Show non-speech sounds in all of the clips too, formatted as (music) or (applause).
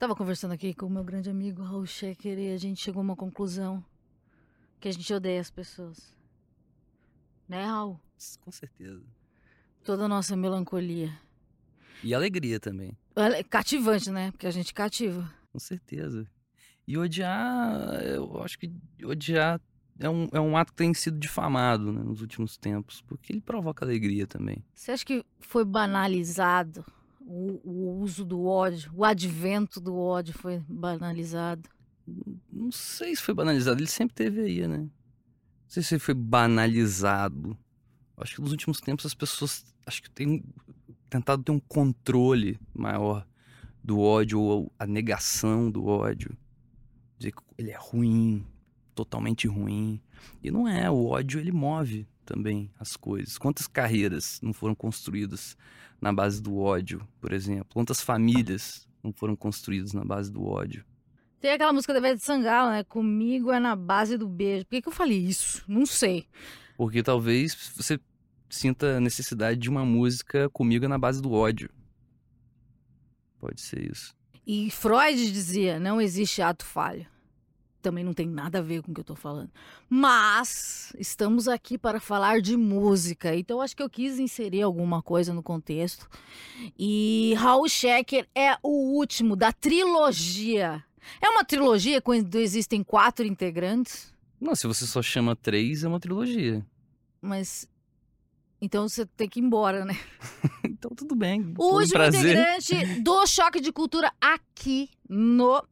Tava conversando aqui com o meu grande amigo Raul Schecker e a gente chegou a uma conclusão que a gente odeia as pessoas. Né, Raul? Com certeza. Toda a nossa melancolia. E alegria também. É cativante, né? Porque a gente cativa. Com certeza. E odiar, eu acho que odiar é um, é um ato que tem sido difamado né, nos últimos tempos, porque ele provoca alegria também. Você acha que foi banalizado o, o uso do ódio, o advento do ódio foi banalizado? Não sei se foi banalizado, ele sempre teve aí, né? Não sei se foi banalizado. Acho que nos últimos tempos as pessoas acho que têm tentado ter um controle maior do ódio ou a negação do ódio. Dizer que ele é ruim, totalmente ruim. E não é, o ódio ele move também as coisas. Quantas carreiras não foram construídas na base do ódio, por exemplo? Quantas famílias não foram construídas na base do ódio? Tem aquela música da Ivete Sangalo, né? Comigo é na base do beijo. Por que, que eu falei isso? Não sei. Porque talvez você sinta a necessidade de uma música comigo é na base do ódio. Pode ser isso. E Freud dizia: não existe ato falho também não tem nada a ver com o que eu tô falando. Mas estamos aqui para falar de música, então acho que eu quis inserir alguma coisa no contexto. E Raul Schecker é o último da trilogia. É uma trilogia quando existem quatro integrantes? Não, se você só chama três, é uma trilogia. Mas. Então você tem que ir embora, né? (laughs) então tudo bem. O último prazer. integrante do Choque de Cultura aqui no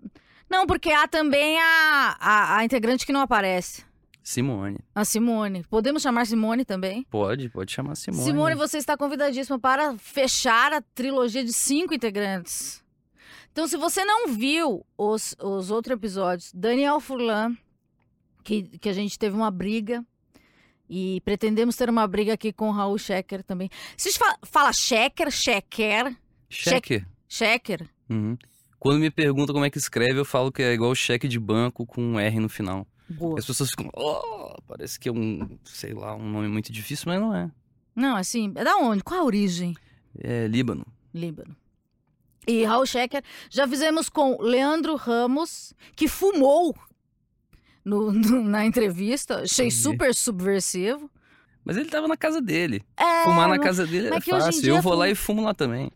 não, porque há também a, a, a integrante que não aparece. Simone. A Simone. Podemos chamar Simone também? Pode, pode chamar Simone. Simone, você está convidadíssima para fechar a trilogia de cinco integrantes. Então, se você não viu os, os outros episódios, Daniel Furlan, que, que a gente teve uma briga. E pretendemos ter uma briga aqui com o Raul Schecker também. Você fala, fala Schecker, Schecker? Schecker. Schecker. Uhum. Quando me perguntam como é que escreve, eu falo que é igual cheque de banco com um R no final. Boa. As pessoas ficam, oh, parece que é um, sei lá, um nome muito difícil, mas não é. Não, assim, é da onde? Qual a origem? É Líbano. Líbano. E Raul Schecker, já fizemos com Leandro Ramos, que fumou no, no, na entrevista. Achei super subversivo. Mas ele tava na casa dele. É, Fumar na casa dele é fácil. Eu vou lá e fumo lá também.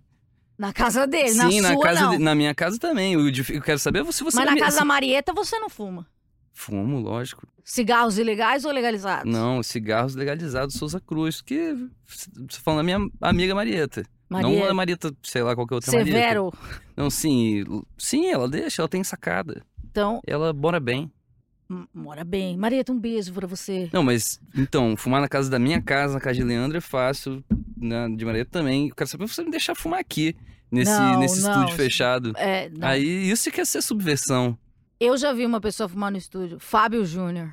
Na casa dele, Sim, na, na sua casa não. De, na minha casa também. Eu, eu quero saber se você. Mas na casa da Marieta você não fuma? Fumo, lógico. Cigarros ilegais ou legalizados? Não, cigarros legalizados Souza Cruz, que você falando da minha amiga Marieta. Marieta. Não a Marieta, sei lá, qualquer outra Severo. Marieta. Não, sim. Sim, ela deixa, ela tem sacada. Então. Ela mora bem. Mora bem. Marieta, um beijo pra você. Não, mas, então, fumar na casa da minha casa, na casa de Leandro é fácil. Na, de Marieta também. Eu quero saber se você me deixar fumar aqui nesse, não, nesse não. estúdio fechado. É, Aí isso quer ser subversão. Eu já vi uma pessoa fumar no estúdio, Fábio Júnior.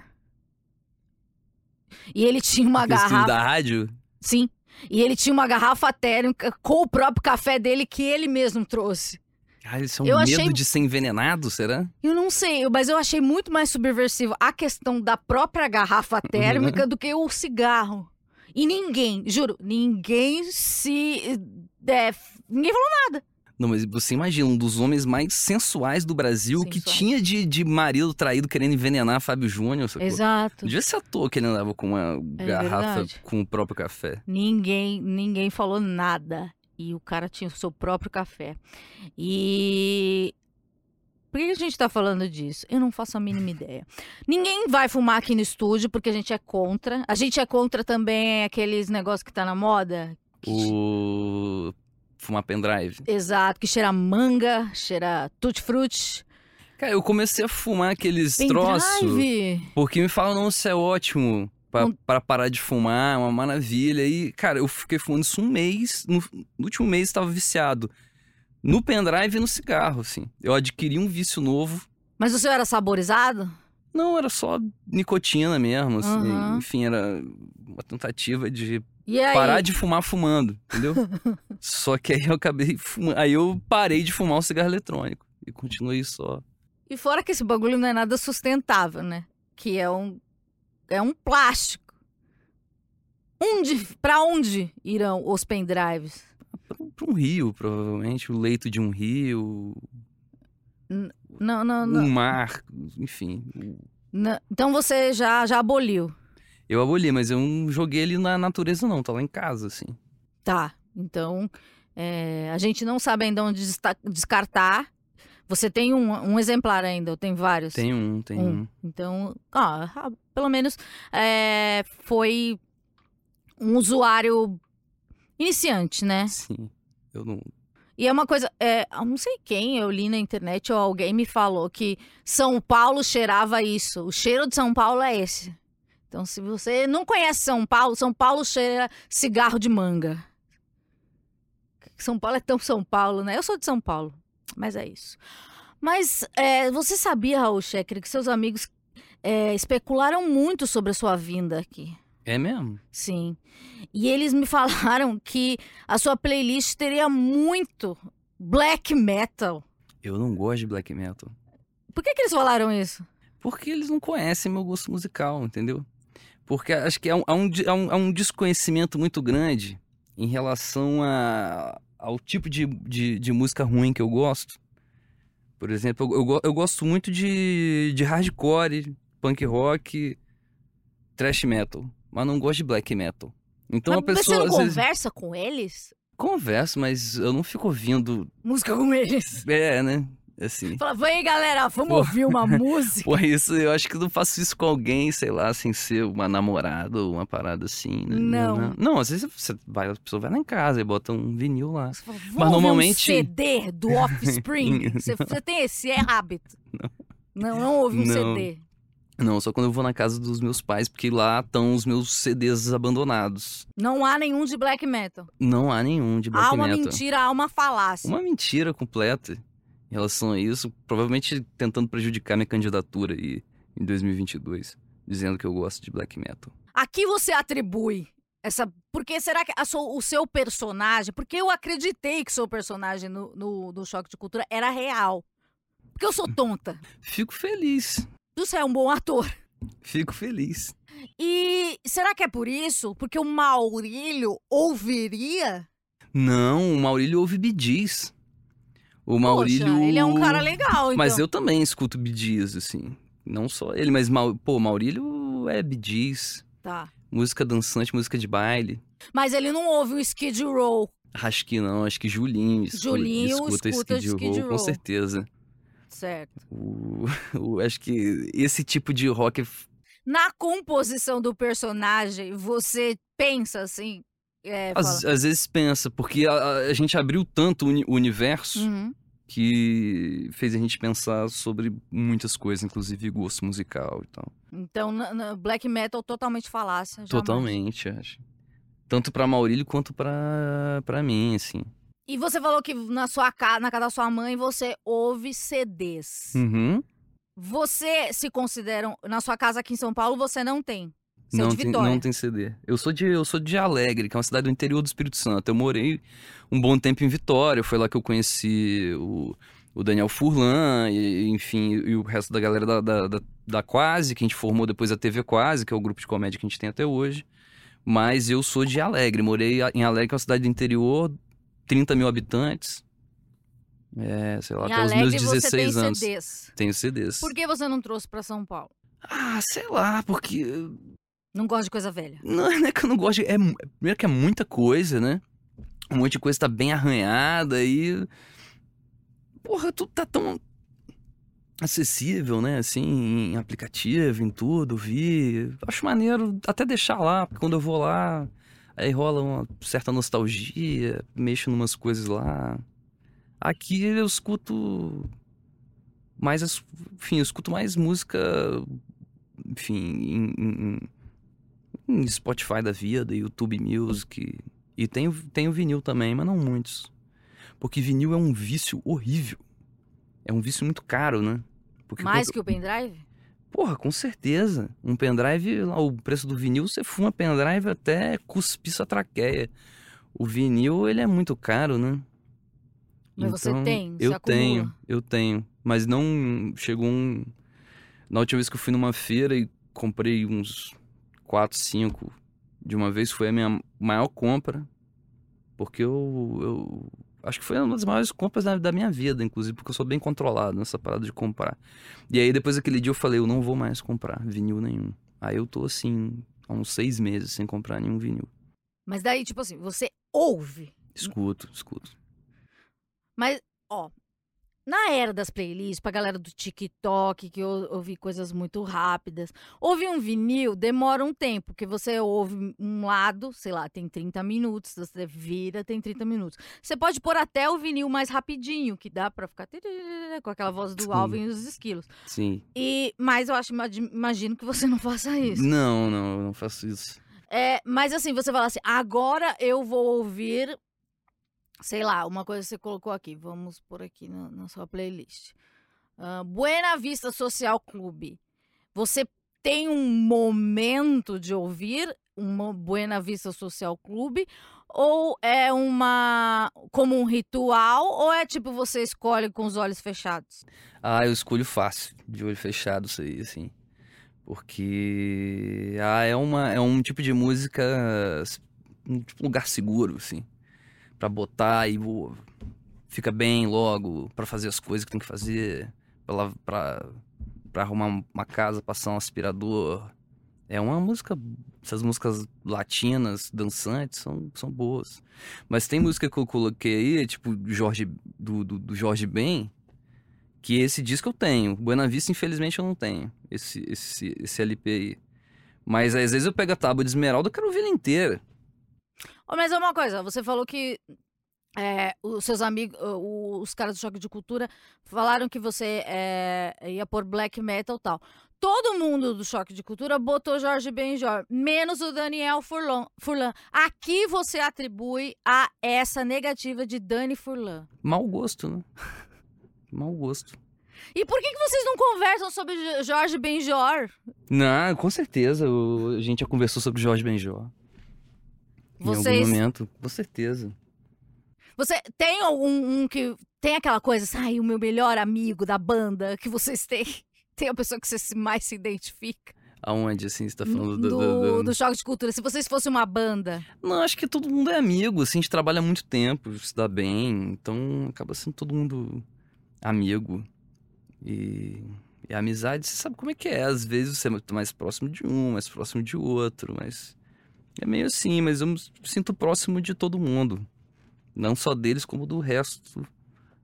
E ele tinha uma Aquele garrafa. da rádio? Sim. E ele tinha uma garrafa térmica com o próprio café dele que ele mesmo trouxe. Ah, é um Eu medo achei- de ser envenenado, será? Eu não sei, mas eu achei muito mais subversivo a questão da própria garrafa térmica do que o cigarro. E ninguém, juro, ninguém se. é, ninguém falou nada. Não, mas você imagina, um dos homens mais sensuais do Brasil que Sensuais. tinha de, de marido traído querendo envenenar Fábio Júnior. sacou? Exato. Devia ser à toa que ele andava com uma É garrafa verdade. com o próprio café. Ninguém, ninguém falou nada. E o cara tinha o seu próprio café. E. Por que a gente tá falando disso? Eu não faço a mínima ideia. Ninguém vai fumar aqui no estúdio porque a gente é contra. A gente é contra também aqueles negócios que tá na moda. que O. Fumar pendrive. Exato, que cheira manga, cheira tutti-frutti. Cara, eu comecei a fumar aqueles troços. Pendrive. Porque me falam, não, isso é ótimo. Pra, pra parar de fumar, é uma maravilha. E, cara, eu fiquei fumando isso um mês. No, no último mês estava viciado. No pendrive e no cigarro, assim. Eu adquiri um vício novo. Mas o seu era saborizado? Não, era só nicotina mesmo, assim. Aham. Enfim, era uma tentativa de parar de fumar fumando, entendeu? (laughs) só que aí eu acabei fumando. Aí eu parei de fumar o cigarro eletrônico. E continuei só. E fora que esse bagulho não é nada sustentável, né? Que é um é um plástico. Onde, para onde irão os pendrives? Pra um rio, provavelmente. O leito de um rio. Não, não, não. um mar, enfim. Não. Então você já, já aboliu. Eu aboli, mas eu não joguei ele na natureza, não. Tá lá em casa, assim. Tá. Então, é, a gente não sabe ainda onde descartar. Você tem um, um exemplar ainda, ou tem vários? Tem um, tem um. Então, ah, ah, pelo menos é, foi um usuário iniciante, né? Sim. Eu não. E é uma coisa, é, eu não sei quem, eu li na internet ou alguém me falou que São Paulo cheirava isso. O cheiro de São Paulo é esse. Então, se você não conhece São Paulo, São Paulo cheira cigarro de manga. São Paulo é tão São Paulo, né? Eu sou de São Paulo, mas é isso. Mas é, você sabia, Raul Schecker, que seus amigos é, especularam muito sobre a sua vinda aqui? É mesmo? Sim. E eles me (laughs) falaram que a sua playlist teria muito black metal. Eu não gosto de black metal. Por que, que eles falaram isso? Porque eles não conhecem meu gosto musical, entendeu? Porque acho que há um, há um, há um- há um desconhecimento muito grande em relação a, ao tipo de, de, de música ruim que eu gosto. Por exemplo, eu, eu, eu gosto muito de, de hardcore, punk rock, thrash metal, mas não gosto de black metal. Então a Mas você pessoa não às vezes conversa com eles? conversa, mas eu não fico ouvindo. Música com eles. É, né? Assim. Fala, vem galera, vamos Pô. ouvir uma (laughs) música. Por isso, eu acho que eu não faço isso com alguém, sei lá, sem ser uma namorada ou uma parada assim. né? Não. Não, às vezes você vai, a pessoa vai lá em casa e bota um vinil lá. Você fala, "Vamos Mas normalmente- um CD do (laughs) Offspring. você, você tem esse é hábito. Não, não, ouve um Não. CD. Não, só quando eu vou na casa dos meus pais, porque lá estão os meus CDs abandonados. Não há nenhum de black metal. Não há nenhum de black há uma metal. mentira, há uma falácia. Uma mentira completa em relação a isso, provavelmente tentando prejudicar minha candidatura aí em 2022, dizendo que eu gosto de black metal. A que você atribui essa. Porque será que sua- o seu personagem. Porque eu acreditei que seu personagem no, no, no Choque de Cultura era real. Porque eu sou (laughs) tonta. Fico feliz, Você é um bom ator. fico feliz. E será que é por isso? Porque o Maurílio ouviria? Não, o Maurílio ouve Bidiz. O Maurílio. Poxa, ele é um cara legal, então. Mas eu também escuto Bidiz, assim. Não só ele, mas pô, Maurílio é Bidiz. Tá. Música dançante, música de baile. Mas ele não ouve o Skid Row. Acho que não, acho que Julinho escuta, Julinho escuta, escuta Skid, Skid Row, Row. com certeza. Certo. O... (laughs) o- acho que esse tipo de rock. Na composição do personagem, você pensa assim. É, Às, às vezes pensa, porque a, a gente abriu tanto o uni- o universo "Uhum, que fez a gente pensar sobre muitas coisas, inclusive gosto musical e tal. Então, black metal totalmente falácia. jamais. Totalmente, acho. Tanto pra Maurílio quanto pra, pra mim, assim. E você falou que na sua casa, na casa da sua mãe, você ouve CDs. Uhum. Você se considera. Na sua casa aqui em São Paulo, você não tem. Você é Não de tem, não tem CD. Eu sou, de, eu sou de Alegre, que é uma cidade do interior do Espírito Santo. Eu morei um bom tempo em Vitória. Foi lá que eu conheci o, o Daniel Furlan, e, enfim, e o resto da galera da, da, da, da Quase, que a gente formou depois a TV Quase, que é o grupo de comédia que a gente tem até hoje. Mas eu sou de Alegre. Morei em Alegre, que é uma cidade do interior, 30 mil habitantes. É, sei lá, Em até os meus Alegre, você tem 16 anos. CDs. Tenho CDs. Por que você não trouxe pra São Paulo? Ah, sei lá, porque Não gosta de coisa velha. Não, (laughs) não é que eu não gosto. de- É, primeiro que é muita coisa, né? Um monte de coisa tá bem arranhada e. Porra, tudo tá tão acessível, né? Assim, em aplicativo, em tudo, vi. Acho maneiro até deixar lá, porque quando eu vou lá, aí rola uma certa nostalgia, mexo numas coisas lá. Aqui eu escuto mais. Enfim, eu escuto mais música. Enfim, em- em- em em Spotify da vida, YouTube Music. E tem, tem o vinil também, mas não muitos. Porque vinil é um vício horrível. É um vício muito caro, né? Porque Mais quando- que o pendrive? Porra, com certeza. Um pendrive, lá, o preço do vinil, você fuma pendrive até cuspir sua traqueia. O vinil, ele é muito caro, né? Mas você Então, tem? Você Eu acumula? tenho, eu tenho. Mas não chegou um. Na última vez que eu fui numa feira e comprei uns 4, 5 de uma vez, foi a minha maior compra. Porque eu, eu Acho que foi uma das maiores compras da, da, minha vida, inclusive, porque eu sou bem controlado nessa parada de comprar. E aí, depois daquele dia, eu falei, eu não vou mais comprar vinil nenhum. Aí eu tô assim, há uns seis meses sem comprar nenhum vinil. Mas daí, tipo assim, você ouve. Escuto, escuto. Mas, ó, na era das playlists, pra galera do TikTok, que eu ouvi coisas muito rápidas, ouvir um vinil demora um tempo, porque você ouve um lado, sei lá, tem 30 minutos, você vira, tem 30 minutos. Você pode pôr até o vinil mais rapidinho, que dá pra ficar com aquela voz do Sim. Alvin e os esquilos. Sim. E, mas eu acho, imagino que você não faça isso. Não, não, eu não faço isso. É, mas assim, você fala assim, agora eu vou ouvir sei lá, uma coisa que você colocou aqui, vamos por aqui na, sua playlist. Uh, Buena Vista Social Clube. Você tem um momento de ouvir uma Buena Vista Social Clube ou é uma como um ritual ou é tipo você escolhe com os olhos fechados? Ah, eu escolho fácil, de olho fechado isso aí, assim. Porque ah, é uma é um tipo de música um tipo lugar seguro, assim para botar e fica bem logo para fazer as coisas que tem que fazer, para arrumar uma casa, passar um aspirador. É uma música, essas músicas latinas, dançantes, são, são boas. Mas tem música que eu coloquei aí, tipo Jorge, do, do, do Jorge Ben, que esse disco eu tenho. Buena Vista, infelizmente, eu não tenho, esse, esse, esse LP aí. Mas às vezes eu pego a tábua de esmeralda e quero ouvir ela inteira. Mas é uma coisa, você falou que é, os seus amigos, os caras do Choque de Cultura, falaram que você é, ia por black metal e tal. Todo mundo do Choque de Cultura botou Jorge Benjor, menos o Daniel Furlan. Furlan. Aqui você atribui a essa negativa de Dani Furlan. Mau gosto, né? Mau gosto. E por que, que vocês não conversam sobre Jorge Benjor? Não, com certeza. A gente já conversou sobre Jorge Benjor. Vocês... Em algum momento, com certeza. Você tem algum um que tem aquela coisa, sai o meu melhor amigo da banda que vocês têm? (laughs) Tem a pessoa que você mais se identifica? Aonde, assim, você tá falando do... Do, do, do choque de cultura. Se vocês fossem uma banda... Não, acho que todo mundo é amigo, assim, a gente trabalha muito tempo, se dá bem, então acaba sendo todo mundo amigo. E, e a amizade, você sabe como é que é. Às vezes você é mais próximo de um, mais próximo de outro, mas... É meio assim, mas eu me sinto próximo de todo mundo. Não só deles, como do resto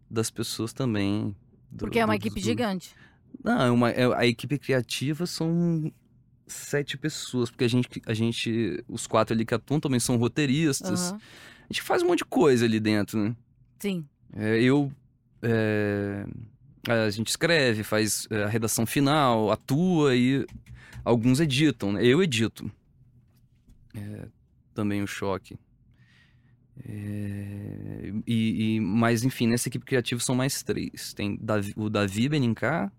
das pessoas também. Do, Porque é uma do, equipe do... gigante. Não, é uma, é, a equipe criativa são sete pessoas, porque a gente, a gente os quatro ali que atuam também são roteiristas. Uhum. A gente faz um monte de coisa ali dentro, né? Sim. É, eu. É, a gente escreve, faz é, a redação final, atua e alguns editam, né? Eu edito. É, também o choque. É, e, e, mas enfim, nessa equipe criativa são mais três. Tem Davi, o Davi Benincá,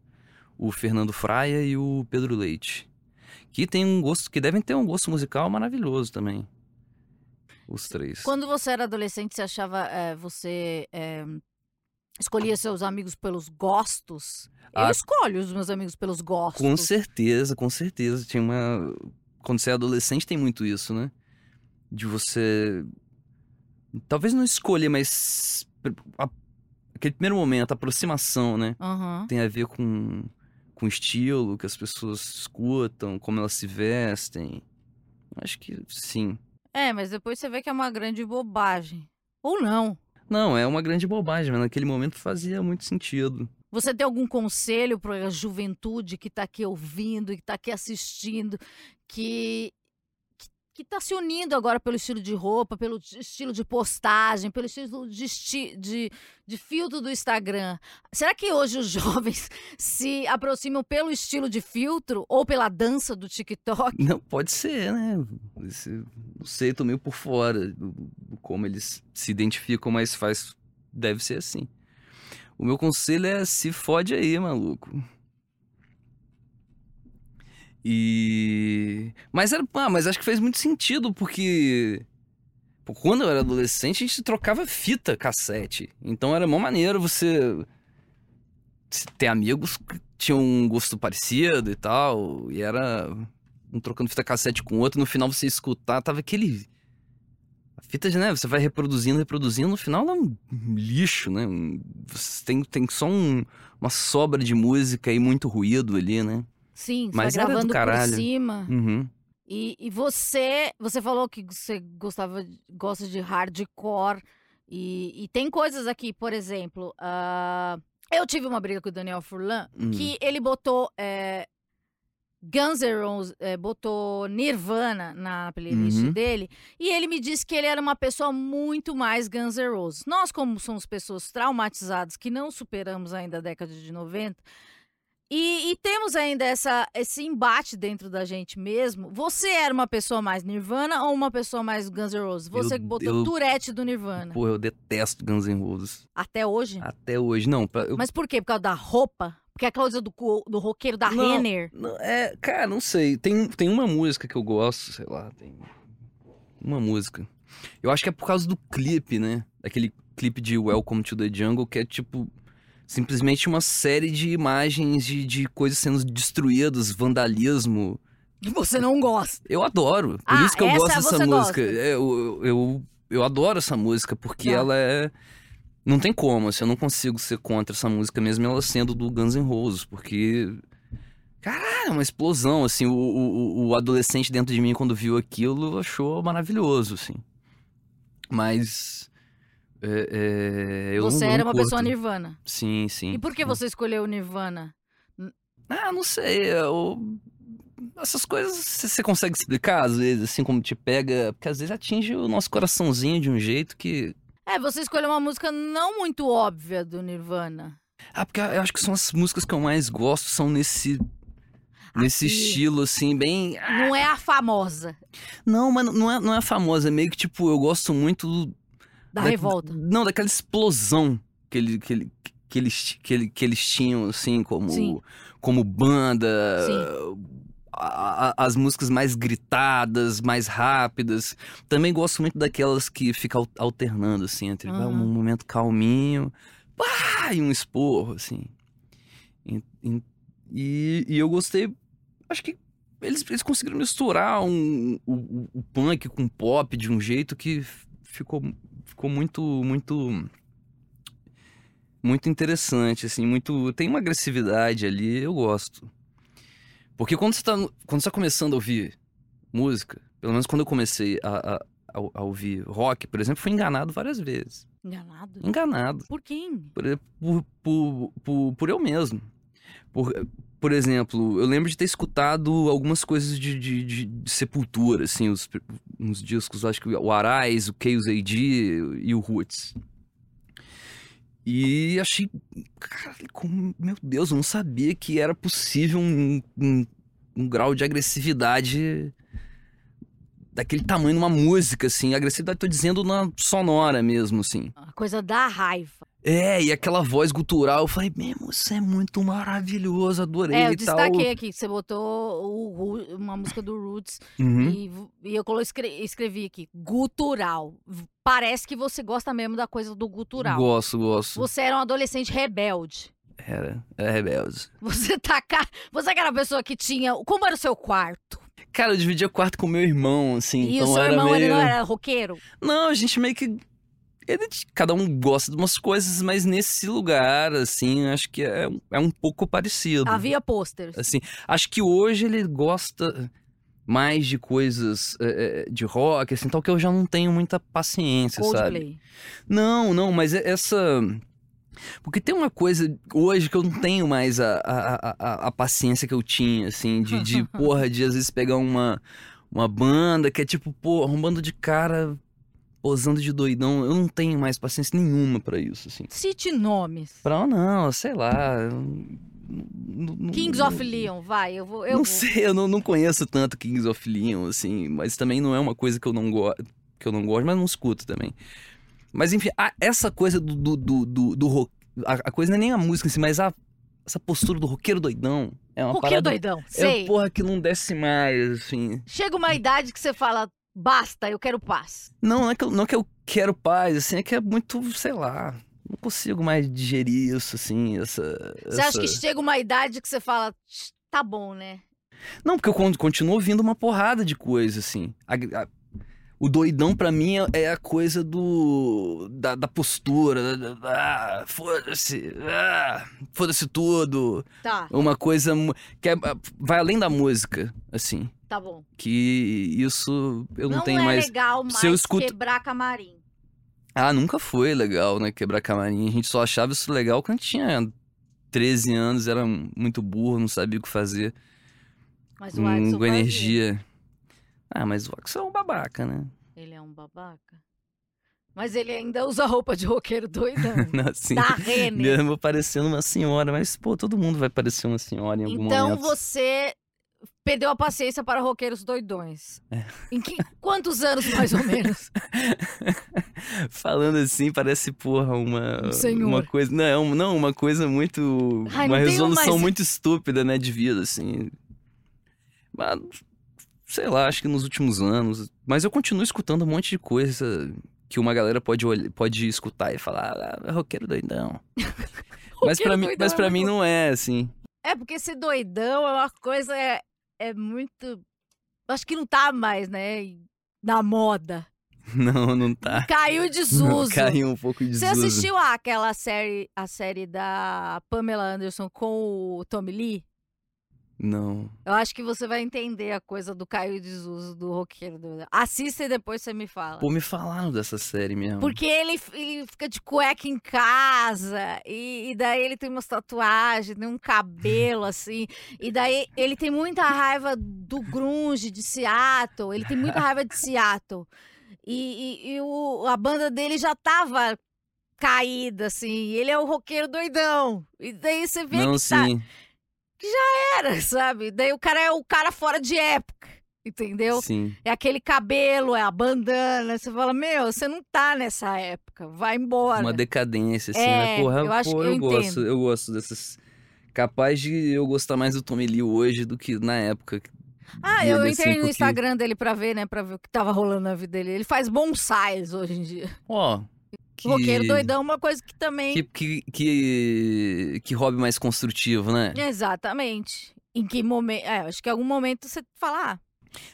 o Fernando Fraia e o Pedro Leite. Que tem um gosto, que devem ter um gosto musical maravilhoso também. Os três. Quando você era adolescente, você achava. É, você é, escolhia seus amigos pelos gostos? Eu ah, escolho os meus amigos pelos gostos. Com certeza, com certeza. Tinha uma. Quando você é adolescente, tem muito isso, né? De você Talvez não escolher, mas. A, aquele primeiro momento, a aproximação, né? Uhum. Tem a ver com, com o estilo que as pessoas escutam, como elas se vestem. Acho que sim. É, mas depois você vê que é uma grande bobagem. Ou não. Não, é uma grande bobagem, mas naquele momento fazia muito sentido. Você tem algum conselho para a juventude que está aqui ouvindo e que está aqui assistindo, que que está se unindo agora pelo estilo de roupa, pelo estilo de postagem, pelo estilo de, esti de, de filtro do Instagram. Será que hoje os (laughs) jovens se aproximam pelo estilo de filtro ou pela dança do TikTok? Não, pode ser, né? Não sei, tô meio por fora do, do como eles se identificam, mas faz. Deve ser assim. O meu conselho é se fode aí, maluco. E. Mas era. Ah, mas acho que fez muito sentido, porque. Quando eu era adolescente, a gente trocava fita cassete. Então era mó maneiro você. ter amigos que tinham um gosto parecido e tal. E era. Um trocando fita cassete com outro. No final você escutar, tava aquele. A fita, né, você vai reproduzindo, reproduzindo, no final é um lixo, né? Você tem, tem só um- uma sobra de música e muito ruído ali, né? Sim, você Mas do gravando por cima. Uhum. E, e você, você falou que você gostava, gosta de hardcore e, e tem coisas aqui, por exemplo, ah, eu tive uma briga com o Daniel Furlan Hum. que ele botou é, Guns N' Roses, é, botou Nirvana na playlist Uhum. dele e ele me disse que ele era uma pessoa muito mais Guns N' Roses. Nós, como somos pessoas traumatizadas que não superamos ainda a década de 90, e, e temos ainda essa, esse embate dentro da gente mesmo. Você era uma pessoa mais Nirvana ou uma pessoa mais Guns N' Roses? Você Eu- que botou eu- Tourette do Nirvana. Pô, eu detesto Guns N' Roses. Até hoje? Até hoje. Não, pra, eu, Mas por quê? Por causa da roupa? Porque é aquela coisa do, do roqueiro da Não. Renner. Não, é, cara, não sei. Tem, tem uma música que eu gosto, sei lá, tem uma música. Eu acho que é por causa do clipe, né? Aquele clipe de Welcome to the Jungle, que é tipo simplesmente uma série de imagens de, de coisas sendo destruídas, vandalismo. Você não gosta. Eu adoro. Por Ah, isso que eu gosto dessa música. É, Eu, eu, eu adoro essa música, porque Tá. ela é. Não tem como, assim, eu não consigo ser contra essa música, mesmo ela sendo do Guns N' Roses, porque. Caralho, é uma explosão, assim. O, o, o adolescente dentro de mim, quando viu aquilo, achou maravilhoso, assim. Mas. É, é, não- você não era uma curto. pessoa Nirvana. Sim, sim. E por que você escolheu o Nirvana? Ah, não sei. eu- Essas coisas você consegue explicar, às vezes, assim, como te pega. Porque às vezes atinge o nosso coraçãozinho de um jeito que. É, você escolheu uma música não muito óbvia do Nirvana. Ah, porque eu acho que são as músicas que eu mais gosto, são nesse. Nesse estilo, assim, bem. Não é a famosa Não, mas não é, não é famosa. É meio que, tipo, eu gosto muito da Da- revolta. Não, daquela explosão que, ele, que, ele, que, eles, que, ele, que eles tinham, assim, como, Sim. como banda. Sim. A- a- as músicas mais gritadas, mais rápidas. Também gosto muito daquelas que ficam al- alternando, assim, entre vai, um momento calminho pá, e um esporro, assim. E, e- e, eu gostei. Acho que eles, eles conseguiram misturar um, o, o- punk com o pop de um jeito que ficou, ficou muito, muito. Muito interessante, assim, muito. Tem uma agressividade ali, eu gosto. Porque quando você tá, quando você tá começando a ouvir música, pelo menos quando eu comecei a, a, a, a ouvir rock, por exemplo, fui enganado várias vezes. Enganado? Enganado. Por quem? Por, por, por, por, por eu mesmo. Por, por exemplo, eu lembro de ter escutado algumas coisas de, de, de- de Sepultura, assim, os, uns discos, acho que o Arais, o Chaos AD e o Roots. E achei. Caralho, como, meu Deus, eu não sabia que era possível um, um, um grau de agressividade daquele tamanho numa música, assim. Agressividade, tô dizendo na sonora mesmo, assim. A coisa da raiva. É, e aquela voz gutural, eu falei, mesmo, isso é muito maravilhoso, adorei É, eu e tal. destaquei aqui que você botou o uma música do Roots Uhum. e, e eu escrevi aqui, gutural. Parece que você gosta mesmo da coisa do gutural. Gosto, gosto. Você era um adolescente rebelde. Era, era rebelde. Você tá ca... Você era a pessoa que tinha. Como era o seu quarto? Cara, eu dividia quarto com meu irmão, assim, e então o seu irmão meio... ele não era roqueiro? Não, a gente meio que... ele- cada um gosta de umas coisas, mas nesse lugar, assim, acho que é, é um pouco parecido. Havia posters. Assim, acho que hoje ele gosta mais de coisas é, de rock, assim, tal, que eu já não tenho muita paciência, sabe? Coldplay. Não, não, mas é- essa. Porque tem uma coisa hoje que eu não tenho mais a, a, a, a paciência que eu tinha, assim, de, de (laughs) porra, de às vezes pegar uma, uma banda que é tipo, porra, um bando de cara posando de doidão. Eu não tenho mais paciência nenhuma pra isso, assim. Cite nomes. Pra não, sei lá. não- Kings não- of Leon, vai, eu vou. Eu não vou. sei, eu não, não conheço tanto Kings of Leon, assim, mas também não é uma coisa que eu não gosto, que eu não gosto, mas não escuto também. Mas enfim, a- essa coisa do, do, do, do, do rock, a, a coisa não é nem a música em si, mas a, essa postura do roqueiro doidão é uma Roqueiro parada... doidão, É sei. uma porra que não desce mais, assim. Chega uma idade que você fala, basta, eu quero paz. Não, não é que eu, não é que eu quero paz, assim, é que é muito, sei lá, não consigo mais digerir isso, assim, essa... Você acha que chega uma idade que você fala, "Tch, tá bom, né? Não, porque eu con- continuo ouvindo uma porrada de coisa, assim. A- a- O doidão pra mim é- é a coisa do. da, da postura. da- da- ah, foda-se. ah, foda-se tudo. Tá, Uma coisa que é- vai além da música, assim. Tá bom. Que isso eu não, Não, tenho é mais. legal mais se eu escuto- quebrar camarim. Ah, nunca foi legal, né? Quebrar camarim. A gente só achava isso legal quando tinha 13 anos, era muito burro, não sabia o que fazer. Mas o Axel Com, fazia. energia. Ah, mas o Axel é um babaca, né? Ele é um babaca. Mas ele ainda usa roupa de roqueiro doidão. (laughs) assim, da Renner. mesmo parecendo uma senhora. Mas, pô, todo mundo vai parecer uma senhora em algum Então momento. você perdeu a paciência para roqueiros doidões. É. Em que, quantos anos, mais ou menos? (laughs) Falando assim, parece, porra, uma, Um senhor. uma coisa. Não, não, uma coisa muito. Ai, uma resolução mais- muito estúpida, né, de vida, assim. Mas, sei lá, acho que nos últimos anos. Mas eu continuo escutando um monte de coisa que uma galera pode, olhar, pode escutar e falar, ah, é roqueiro doidão. (laughs) mas pra, Roqueiro mim, mas é pra muito mim não é, assim. É porque esse doidão é uma coisa. É, é muito. Acho que não tá mais, né? Na moda. (laughs) Não, não tá. Caiu (laughs) desuso. Caiu um pouco de Você desuso. assistiu aquela série, a série da Pamela Anderson com o Tommy Lee? Não. Eu acho que você vai entender a coisa do Caio de desuso do roqueiro. Do... Assista e depois você me fala. Pô, me falaram dessa série mesmo. Porque ele, ele fica de cueca em casa, e, e daí ele tem umas tatuagens, tem um cabelo (laughs) assim, e daí ele tem muita raiva do grunge de Seattle, ele tem muita raiva de (laughs) Seattle. E, e- e o- a banda dele já tava caída, assim, e ele é o roqueiro doidão. E daí você vê Não, que tá, sim. era, (laughs) sabe? Daí o cara é o cara fora de época, entendeu? Sim. É aquele cabelo, é a bandana. Você fala, meu, você não tá nessa época. Vai embora. Uma decadência, assim, É, né? Porra, eu acho pô, que eu, eu gosto, eu gosto dessas. Capaz de eu gostar mais do Tommy Lee hoje do que na época. ah, eu entrei no porque- Instagram dele pra ver, né? Pra ver o que tava rolando na vida dele. Ele faz bonsais hoje em dia. Ó. que... Roqueiro doidão é uma coisa que também. Que, que, que, que hobby mais construtivo, né? Exatamente. Em que momento. É, acho que em algum momento você fala. Ah,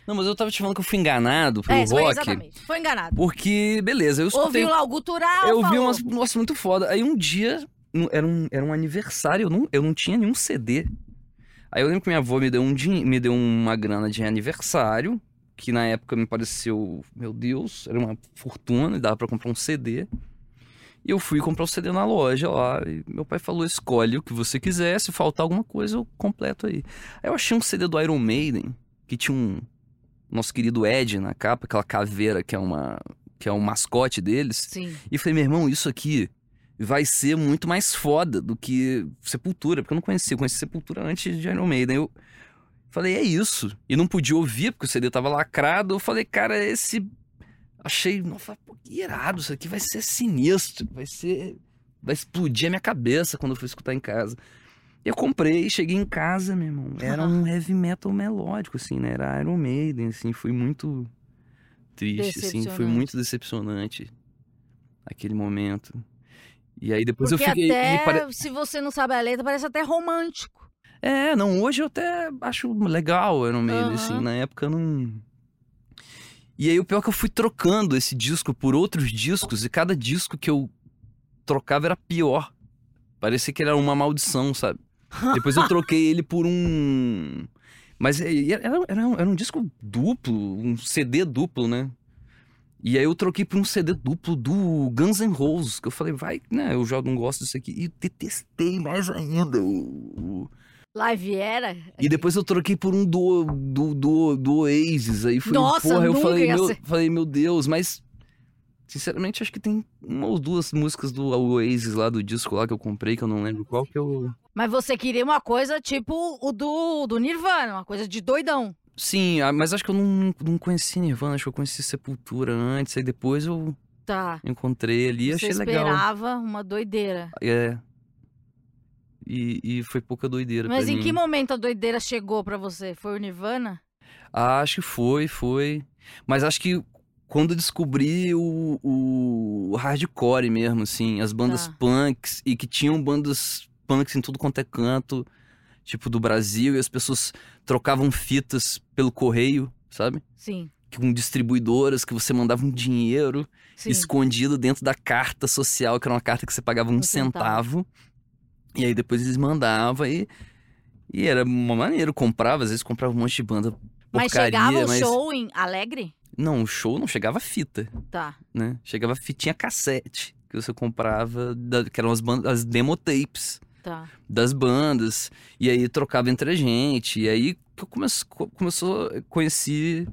Não, mas eu tava te falando que eu fui enganado pelo é, foi rock. exatamente. Foi enganado. Porque, beleza, eu escutei. Ouviu lá o gutural. eu vi falou. umas. Nossa, muito foda. Aí um dia, era um, era um aniversário, eu não, eu não tinha nenhum CD. Aí eu lembro que minha avó me deu, um, me deu uma grana de aniversário, que na época me pareceu, meu Deus, era uma fortuna, e dava pra comprar um CD. E eu fui comprar o CD na loja lá, e meu pai falou, escolhe o que você quiser, se faltar alguma coisa eu completo aí. Aí eu achei um CD do Iron Maiden, que tinha um nosso querido Ed na capa, aquela caveira que é uma que é um mascote deles. Sim. E falei, meu irmão, isso aqui vai ser muito mais foda do que Sepultura, porque eu não conhecia, eu conheci Sepultura antes de Iron Maiden. Eu falei, é isso. E não podia ouvir, porque o CD tava lacrado. Eu falei, cara, esse. Achei, nossa, pô, que irado, isso aqui vai ser sinistro, vai ser. Vai explodir a minha cabeça quando eu for escutar em casa. Eu comprei, cheguei em casa, meu irmão. Era um (laughs) heavy metal melódico, assim, né? Era Iron Maiden, assim, foi muito triste, assim, foi muito decepcionante aquele momento. E aí depois Porque eu fiquei. até, pare- se você não sabe a letra, parece até romântico. É, não, hoje eu até acho legal Iron Maiden, assim, Aham. na época eu não. E aí o pior é que eu fui trocando esse disco por outros discos, e cada disco que eu trocava era pior. Parecia que era uma maldição, sabe? (laughs) Depois eu troquei ele por um. Mas era, era, um- era um disco duplo, um CD duplo, né? E aí eu troquei por um CD duplo do Guns N' Roses, que eu falei, vai, né, eu já não gosto disso aqui. E detestei mais ainda o- o, Live era. e depois eu troquei por um do, do, do, do Oasis. Aí foi, Nossa, porra, eu falei meu, ser. falei, meu Deus, mas. Sinceramente, acho que tem uma ou duas músicas do Oasis lá do disco lá que eu comprei, que eu não lembro qual que eu. Mas você queria uma coisa tipo o do, do Nirvana, uma coisa de doidão. Sim, ah, mas acho que eu não, não conheci Nirvana, acho que eu conheci Sepultura antes, aí depois eu Tá. encontrei ali e você achei legal. esperava uma doideira. É. E, e foi pouca doideira Mas em mim. que momento a doideira chegou pra você? Foi o Nirvana? Ah, acho que foi, foi. Mas acho que quando descobri o, o hardcore mesmo, assim, as bandas Tá. punks, e que tinham bandas punks em tudo quanto é canto, tipo, do Brasil, e as pessoas trocavam fitas pelo correio, sabe? Sim. com distribuidoras que você mandava um dinheiro Sim. escondido dentro da carta social, que era uma carta que você pagava um, Um centavo. E aí depois eles mandavam e, e era uma maneira. Comprava, às vezes comprava um monte de banda Mas porcaria, chegava o mas... show em Alegre? Não, o show não chegava fita, Tá. né? Chegava fitinha cassete, que você comprava, da- que eram as, bandas, as demo tapes Tá. das bandas. E aí trocava entre a gente. E aí que eu comece, co- começou, conheci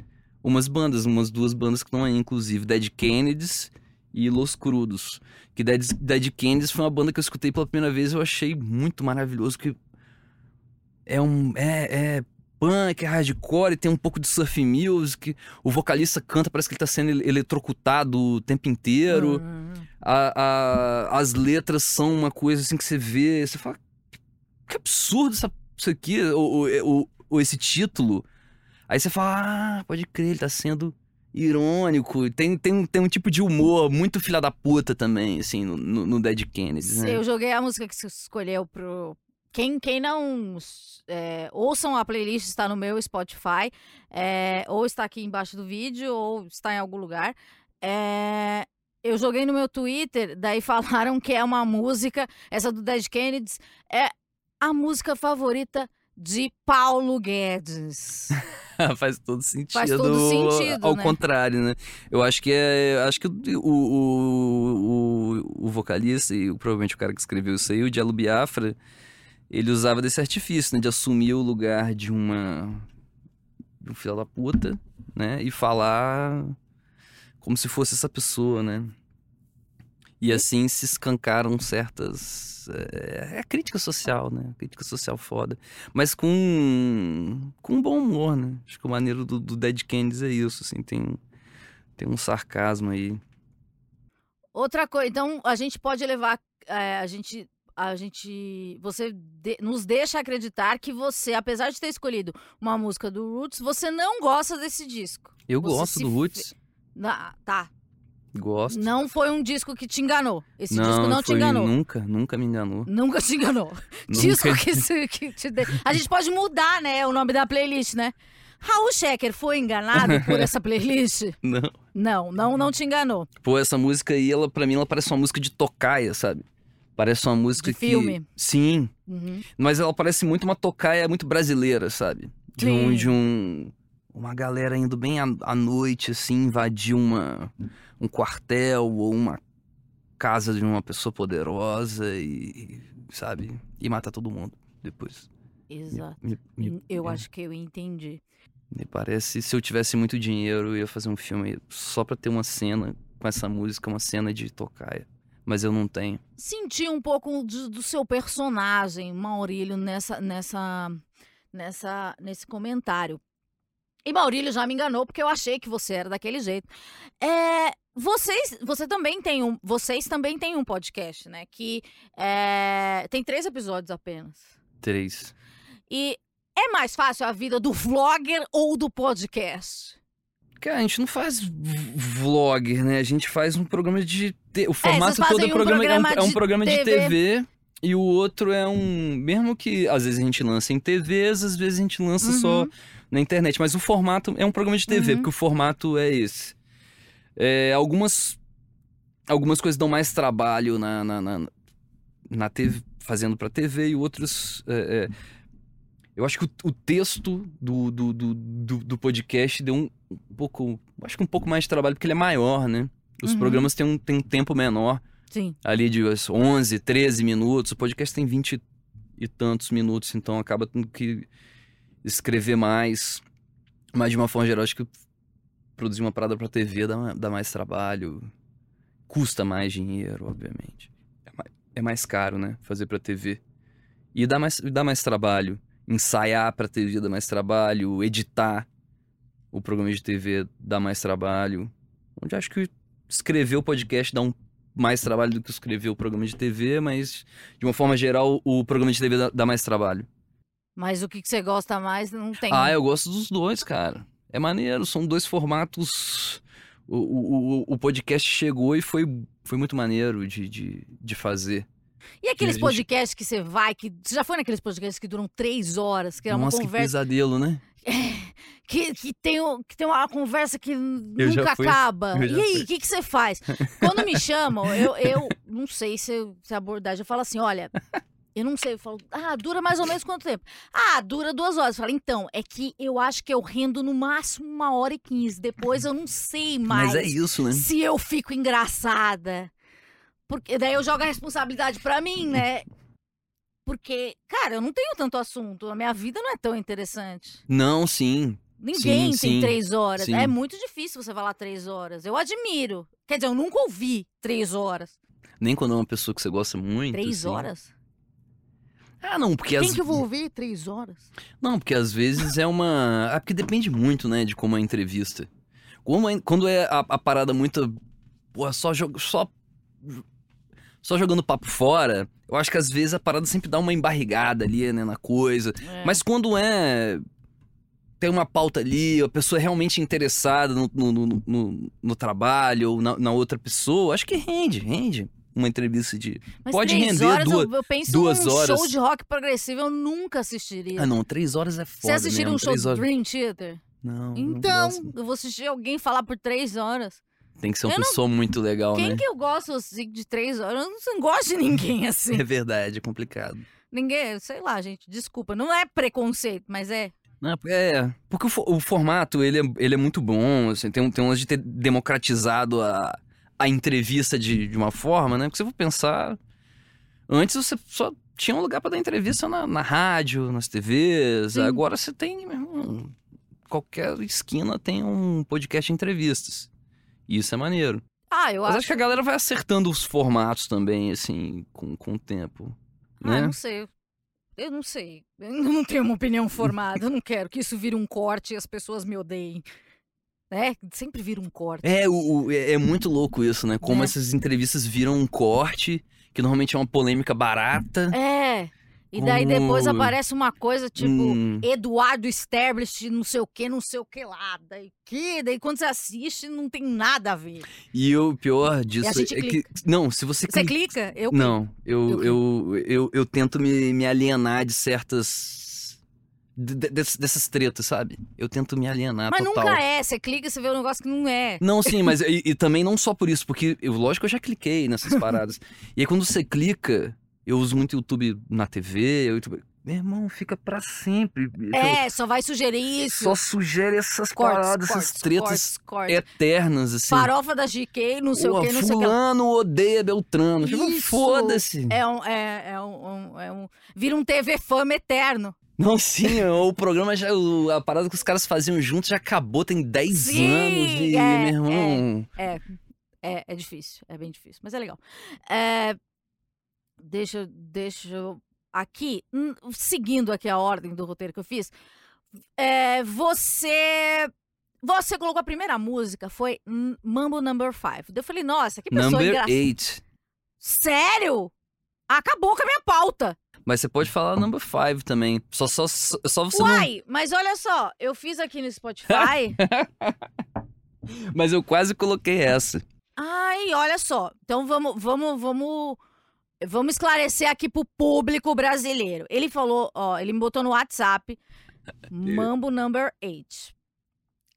umas bandas, umas duas bandas que estão aí, inclusive, Dead Kennedys e Los Crudos. Que Dead, Dead Kennedys foi uma banda que eu escutei pela primeira vez e eu achei muito maravilhoso, que é um... é, é punk, é hardcore, tem um pouco de surf music, o vocalista canta, parece que ele tá sendo ele- eletrocutado o tempo inteiro. Hum. A- a- as letras são uma coisa assim que você vê, você fala, que absurdo essa, isso aqui, ou, ou- ou esse título. Aí você fala, ah, pode crer, ele tá sendo irônico. Tem, tem, tem um tipo de humor muito filha da puta também, assim, no, no, Dead Kennedys, né? Eu joguei a música que você escolheu pro. Quem, quem não é, ouçam a playlist, está no meu Spotify, é, ou está aqui embaixo do vídeo, ou está em algum lugar. É, eu joguei no meu Twitter, daí (laughs) falaram que é uma música, essa do Dead Kennedys, é a música favorita de Paulo Guedes. (laughs) Faz todo sentido. Faz todo sentido, Ao né? contrário, né? Eu acho que é. Acho que o, o, o, o vocalista e provavelmente o cara que escreveu isso aí, o Diallo Biafra, ele usava desse artifício, né? De assumir o lugar de uma. de um filho da puta, né? E falar como se fosse essa pessoa, né? E assim se escancaram certas. É, é crítica social, né? Crítica social foda. Mas com, com bom humor, né? Acho que o maneiro do, do Dead Kennedys é isso, assim, tem, tem um sarcasmo aí. Outra coisa, então a gente pode levar, é, a gente, a gente, você de- nos deixa acreditar que você, apesar de ter escolhido uma música do Roots, você não gosta desse disco. Eu Você gosto do fe- Roots, Na- tá, gosto. não foi um disco que te enganou. Esse disco não te enganou. Nunca, nunca me enganou. Nunca te enganou. (laughs) (laughs) Nunca- Disco que, se- que te de... A gente pode mudar, né, o nome da playlist, né? Raul Schecker foi enganado por (laughs) essa playlist? Não. Não, não, não te enganou. Pô, essa música aí, ela, pra mim, ela parece uma música de tocaia, sabe? Parece uma música De que... filme. Sim, Uhum. mas ela parece muito uma tocaia muito brasileira, sabe? De um, Sim. de um... Uma galera indo bem à, noite, assim, invadir uma, um quartel ou uma casa de uma pessoa poderosa e, sabe? E matar todo mundo depois. Exato. Me, me- Eu me- acho que eu entendi. Me parece, se eu tivesse muito dinheiro, eu ia fazer um filme só pra ter uma cena com essa música, uma cena de tocaia. Mas eu não tenho. senti um pouco de- do seu personagem, Maurílio, nessa, nessa, nessa, nesse comentário. E Maurílio já me enganou porque eu achei que você era daquele jeito. É, vocês, você também tem um, vocês também têm um podcast, né? Que é, tem três episódios apenas. Três. E é mais fácil a vida do vlogger ou do podcast? Cara, a gente não faz v- vlog, né? A gente faz um programa de. Te... O formato vocês todo é, um programa, é, um, programa é um de programa de TV. TV. E o outro é um. Mesmo que às vezes a gente lança em TVs, às vezes a gente lança só Uhum. Na internet. Mas o formato é um programa de TV, Uhum. porque o formato é esse. É, algumas. Algumas coisas dão mais trabalho na, na, na, na TV, fazendo pra TV, e outros. é, é, eu acho que o, o texto do, do, do, do, do podcast deu um, um pouco. Acho que um pouco mais de trabalho, porque ele é maior, né? Os Uhum. programas têm um, têm um tempo menor, Sim. ali de 11, 13 minutos. O podcast tem 20 e tantos minutos, então acaba tendo que escrever mais. Mas de uma forma geral, acho que produzir uma parada pra TV dá, dá mais trabalho. Custa mais dinheiro, obviamente. É mais, é mais caro, né? Fazer pra TV. E dá mais, dá mais trabalho. Ensaiar pra TV dá mais trabalho. Editar o programa de TV dá mais trabalho. Onde acho que escrever o podcast dá um mais trabalho do que escrever o programa de TV, mas de uma forma geral o programa de TV dá, dá mais trabalho. Mas o que, que você gosta mais não tem. Ah, eu gosto dos dois, cara. É maneiro, são dois formatos. O, o, o- o podcast chegou e foi, foi muito maneiro de, de, de fazer. E aqueles gente- podcasts que você vai, que. Você já foi naqueles podcasts que duram três horas, que é uma Nossa, que conversa. pesadelo, né? que, que, tem, que tem uma conversa que Eu nunca acaba. E aí, o que, que você faz? Quando me chamam, eu, eu não sei se, se a abordagem. Eu falo assim: olha, eu não sei. Eu falo, ah, dura mais ou menos quanto tempo? Ah, dura duas horas. Eu falo, então, é que eu acho que eu rendo no máximo uma hora e quinze. Depois eu não sei mais Mas é isso, né? se eu fico engraçada. Porque daí eu jogo a responsabilidade pra mim, né? Porque, cara, eu não tenho tanto assunto. A minha vida não é tão interessante. Não, sim. Ninguém Sim, tem sim, três horas. sim. É muito difícil você falar três horas. Eu admiro. Quer dizer, eu nunca ouvi três horas. Nem quando é uma pessoa que você gosta muito. Três assim. hoas? Ah, não, porque Quem às que eu vou três horas? Não, porque às vezes é uma. Ah, porque depende muito, né, de como é a entrevista. Como é- Quando é a, a parada muito. Porra, só, jo- só. Só jogando papo fora, eu acho que às vezes a parada sempre dá uma embarrigada ali, né, na coisa. É. Mas quando é. Tem uma pauta ali, a pessoa é realmente interessada no, no, no, no- no trabalho ou na, na outra pessoa, acho que rende, rende uma entrevista de. Mas pode render horas, duas- eu, eu penso duas num horas. show de rock progressivo, eu nunca assistiria. Ah, não, três horas é foda. Você assistiria um show de horas... Dream Theater? Não. não Então, gosto. eu vou assistir alguém falar por três horas. Tem que ser uma eu não- pessoa muito legal, Quem né? que eu gosto assim, de três horas? Eu não, não gosto de ninguém (laughs) assim. É verdade, é complicado. Ninguém, sei lá, gente, desculpa. Não é preconceito, mas é. Não, é, porque o, o formato, ele é, ele é muito bom, assim, tem, um- tem um lance de ter democratizado a, a entrevista de, de uma forma, né? Porque se eu for pensar, antes você só tinha um lugar pra dar entrevista na, na rádio, nas TVs, Sim. agora você tem, qualquer esquina tem um podcast de entrevistas. Isso é maneiro. Ah, eu Mas acho. acho que a galera vai acertando os formatos também, assim, com, com o tempo. Ah, né? não sei. Eu não sei. Eu não tenho uma opinião formada. Eu não quero que isso vire um corte e as pessoas me odeiem. Né? Sempre vira um corte. É, o, é é muito louco isso, né? Como É. essas entrevistas viram um corte, que normalmente é uma polêmica barata. É. E daí depois Como- aparece uma coisa tipo. Hum, Eduardo Sterblich, não sei o que, não sei o que lá. Daí que? Daí quando você assiste, não tem nada a ver. e o pior disso é que. Não, se você, Você clica- clica? Eu Não, eu, Eu eu, eu, eu, tento me, me alienar de certas. De- de- dessas- dessas tretas, sabe? Eu tento me alienar Mas total. nunca é. Você clica e você vê um negócio que não é. Não, sim, (laughs) mas e, e também não só por isso, porque eu, lógico que eu já cliquei nessas (laughs) paradas. e aí quando você clica, eu uso muito YouTube na TV, o YouTube. Meu irmão, fica pra sempre. É, só vai sugerir isso. Só sugere essas cortes, paradas, cortes, essas tretas cortes, cortes. eternas, assim. Farofa da GK, não sei Pô, o que, não sei o que. fulano odeia Beltrano. Tipo. Foda-se. É um, é, é um- é um- Vira um TV fama eterno. Não, sim, o programa já. A parada que os caras faziam juntos já acabou, tem 10 Sim, anos. E, é, meu irmão. É, é, é difícil, é bem difícil, mas é legal. É, deixa, deixa eu. Aqui, seguindo aqui a ordem do roteiro que eu fiz, é, você. Você colocou a primeira música, foi Mambo Number 5. Eu falei, nossa, que pessoa Number engraçada. 8. Sério? Acabou com a minha pauta. Mas você pode falar number 5 também. Só, só, só, só você não. Uai, mas olha só, eu fiz aqui no Spotify. (laughs) Mas eu quase coloquei essa. Ai, olha só. Então vamos, vamos, vamos, vamos esclarecer aqui pro público brasileiro. Ele falou, ó, ele me botou no WhatsApp, Mambo Number 8.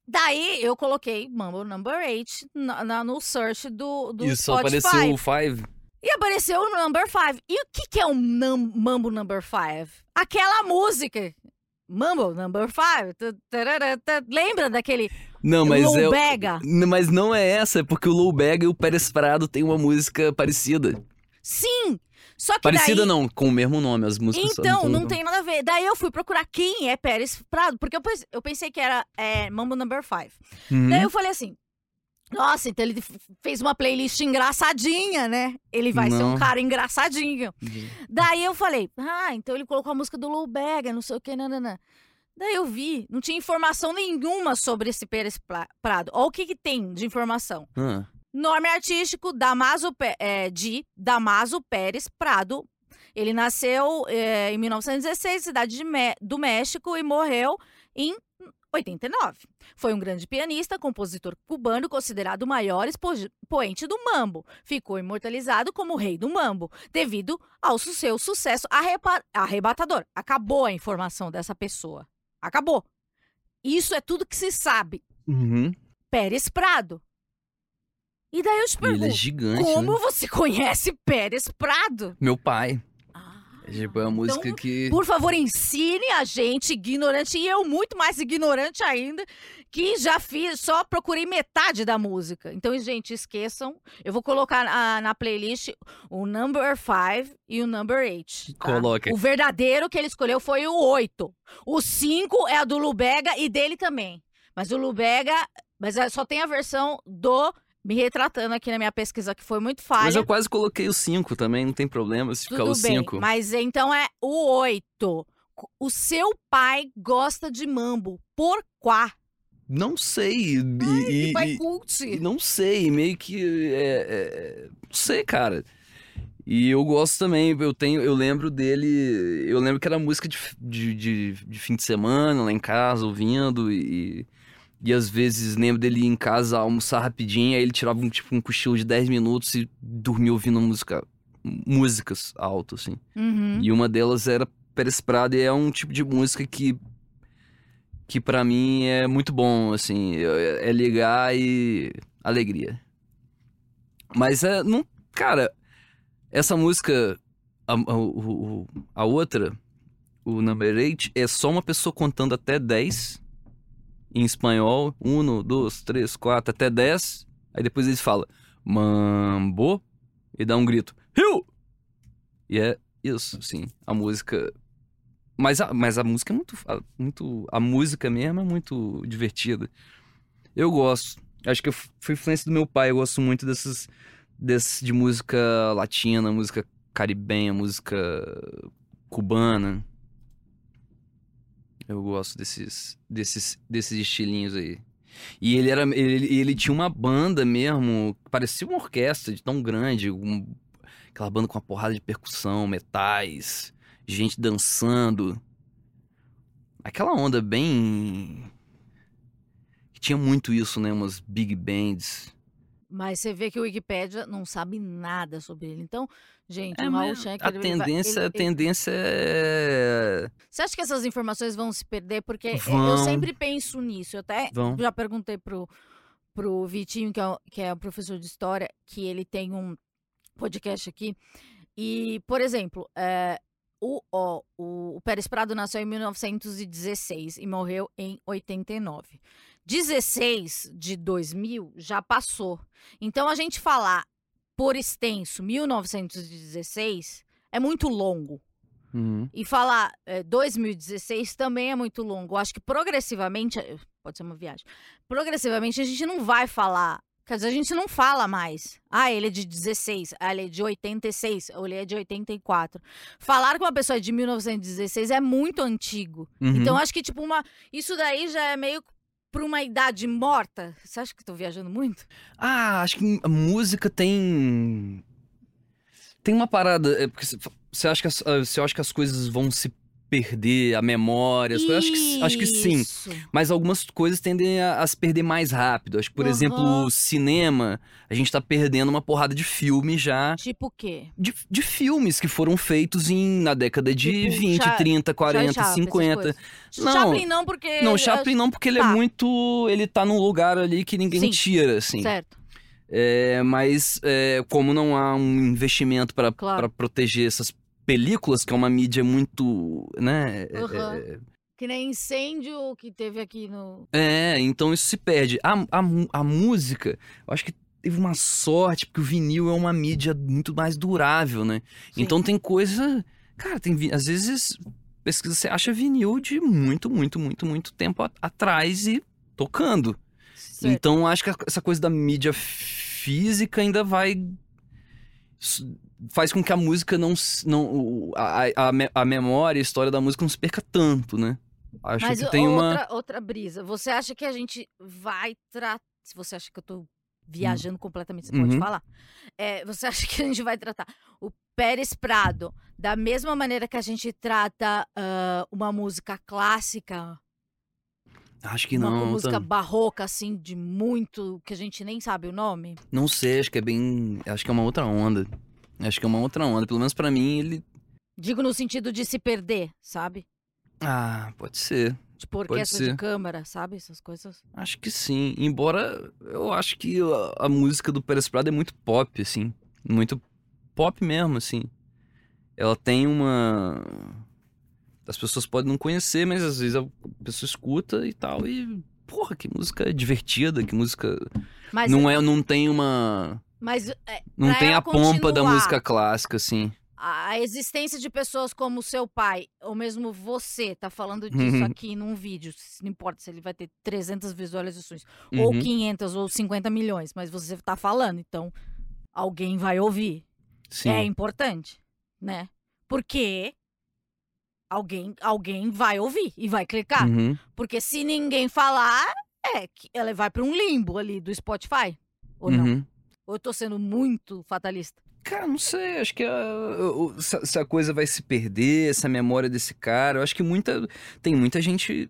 Daí eu coloquei Mambo Number 8 na, na- no search do, do e só Spotify. apareceu o 5. E apareceu o Number 5. E o que, que é um num- Mambo Number 5? Aquela música. Mambo Number 5. Lembra daquele Não, mas é. Low Bega? N- Mas não é essa, é porque o Low Bag e o Pérez Prado têm uma música parecida. Sim! Só que Parecida daí... não, com o mesmo nome, as músicas Então, tão- não tem nada a ver. Daí eu fui procurar quem é Pérez Prado, porque eu pensei, eu pensei que era é, Mambo Number 5. Uhum. Daí eu falei assim, nossa, então ele fez uma playlist engraçadinha, né? Ele vai ser um Não. cara engraçadinho. Daí eu falei, ah, então ele colocou a música do Lou Bega, não sei o que, nananã. Daí eu vi, não tinha informação nenhuma sobre esse Pérez Prado. Olha o que, que tem de informação. Ah, Nome artístico Damaso, Pé- é, de Damaso Pérez Prado. Ele nasceu é, em 1916, cidade de Mé- do México, e morreu em 89. Foi um grande pianista, compositor cubano, considerado o maior expo- poente do mambo. Ficou imortalizado como o rei do mambo, devido ao seu sucesso arrebatador. Acabou a informação dessa pessoa. Acabou. Isso é tudo que se sabe. Uhum. Pérez Prado. E daí eu te é pergunto, gigante, como né? você (laughs) conhece Pérez Prado? Meu pai. Tipo, é uma música então, que. Por favor, ensine a gente, ignorante, e eu muito mais ignorante ainda, que já fiz, só procurei metade da música. Então, gente, esqueçam. Eu vou colocar na, na playlist o number 5 e o number 8. Coloca. O verdadeiro que ele escolheu foi o 8. O 5 é a do Lubega e dele também. Mas o Lubega. Mas é- só tem a versão do. Me retratando aqui na minha pesquisa, que foi muito falha. Mas eu quase coloquei o 5 também, não tem problema se ficar Tudo o bem, 5. mas então é o 8. O seu pai gosta de mambo. Por quá? Não sei. E, Que e- pai e- cult. e não sei, meio que. É, é- não sei, cara. E eu gosto também, eu tenho, eu lembro dele. Eu lembro que era música de, de, de, de fim de semana, lá em casa, ouvindo, e, e às vezes lembro dele ir em casa almoçar rapidinho, aí ele tirava um, tipo, um cochilo de 10 minutos e dormia ouvindo música, músicas alto, assim. Uhum. E uma delas era Pérez Prado, e é um tipo de música que que para mim é muito bom, assim, é é ligar e alegria. Mas é, não, cara, essa música, a, a, a outra, o Number 8, é só uma pessoa contando até 10 em espanhol, 1, 2, 3, 4, até 10, aí depois eles falam mambo e dá um grito, Rio! E é isso, sim, a música mas a, mas a música é muito, muito. A música mesmo é muito divertida. Eu gosto. Acho que eu f- foi influência do meu pai. Eu gosto muito dessas. Desse, de música latina, música caribenha, música cubana. Eu gosto desses, desses, desses estilinhos aí. E ele era. Ele, ele tinha uma banda mesmo. Parecia uma orquestra de tão grande. um- aquela banda com uma porrada de percussão, metais gente dançando. Aquela onda bem. que Tinha muito isso, né? Umas big bands. Mas você vê que o Wikipédia não sabe nada sobre ele. Então, gente, É, o Raul Schenker... a ele vai- tendência, ele- a tendência é. Você acha que essas informações vão se perder? Porque eu Vão. sempre penso nisso. Eu até Vão. já perguntei pro, pro Vitinho, que é, o- que é o professor de história, que ele tem um podcast aqui. E, por exemplo, é, o, o, o Pérez Prado nasceu em 1916 e morreu em 89. 16 de 2000 já passou. Então, a gente falar por extenso 1916 é muito longo. Uhum. E falar eh, 2016 também é muito longo. Eu acho que progressivamente, eh, pode ser uma viagem, progressivamente a gente não vai falar. Quer dizer, a gente não fala mais. Ah, ele é de 16, ah, ele é de 86, ou ele é de 84. Falar que uma pessoa é de 1916 é muito antigo. Uhum. Então, acho que, tipo, uma. Isso daí já é meio pra uma idade morta. Você acha que tô viajando muito? Ah, acho que a música tem. Tem uma parada. é porque Você você acha, que as, ah, você acha que as coisas vão se perder, a memória? as coisas- Acho que, acho que sim. Mas algumas coisas tendem a, a se perder mais rápido. Acho que, por Aham. exemplo, o cinema, a gente tá perdendo uma porrada de filme já. Tipo o quê? De, de filmes que foram feitos em, na década de Tipo, 20, Cha- 30, 40, Charlie Chaplin, essas 50. coisas. Não, Chaplin não, porque. Não, Chaplin não, porque ele é Tá. muito. Ele tá num lugar ali que ninguém Sim. tira, assim. Certo. É, mas é, como não há um investimento para Claro. proteger essas películas, que é uma mídia muito. né? Aham. é- Que nem incêndio que teve aqui no. É, então isso se perde. A, a, a música, eu acho que teve uma sorte, porque o vinil é uma mídia muito mais durável, né? Sim. Então tem coisa. Cara, tem. Às vezes, pesquisa, você acha vinil de muito, muito, muito, muito tempo atrás e tocando. Certo. Então acho que essa coisa da mídia física ainda vai. Faz com que a música não. não a, a, a me- a memória, a história da música não se perca tanto, né? Acho Mas que tem uma. outra, outra brisa. Você acha que a gente vai tratar. Se você acha que eu tô viajando completamente, você pode Uhum. falar. É, você (laughs) acha que a gente vai tratar o Pérez Prado da mesma maneira que a gente trata ah, uma música clássica, Acho que uma não. música tá- barroca, assim, de muito. que a gente nem sabe o nome? Não sei, acho que é bem. Acho que é uma outra onda. Acho que é uma outra onda. Pelo menos pra mim, ele. Digo no sentido de se perder, sabe? Ah, pode ser. Tipo Pode orquestra de ser. câmara, sabe? Essas coisas. Acho que sim. Embora eu acho que a, a música do Pérez Prado é muito pop, assim. Muito pop mesmo, assim. Ela tem uma. As pessoas podem não conhecer, mas às vezes a pessoa escuta e tal. E, porra, que música divertida, que música. Mas, não, é, não tem uma. Mas é, Não tem a pompa da música clássica, assim. a existência de pessoas como o seu pai, ou mesmo você, tá falando disso Uhum. aqui num vídeo, não importa se ele vai ter 300 visualizações, ou Uhum. 500, ou 50 milhões, mas você tá falando, então alguém vai ouvir. Sim. É importante, né? Porque alguém, alguém vai ouvir e vai clicar. Uhum. Porque se ninguém falar, é que ela vai pra um limbo ali do Spotify. Ou não? Ou eu tô sendo muito fatalista? Cara, não sei, acho que a- se a coisa vai se perder, essa memória desse cara, eu acho que muita. Tem muita gente.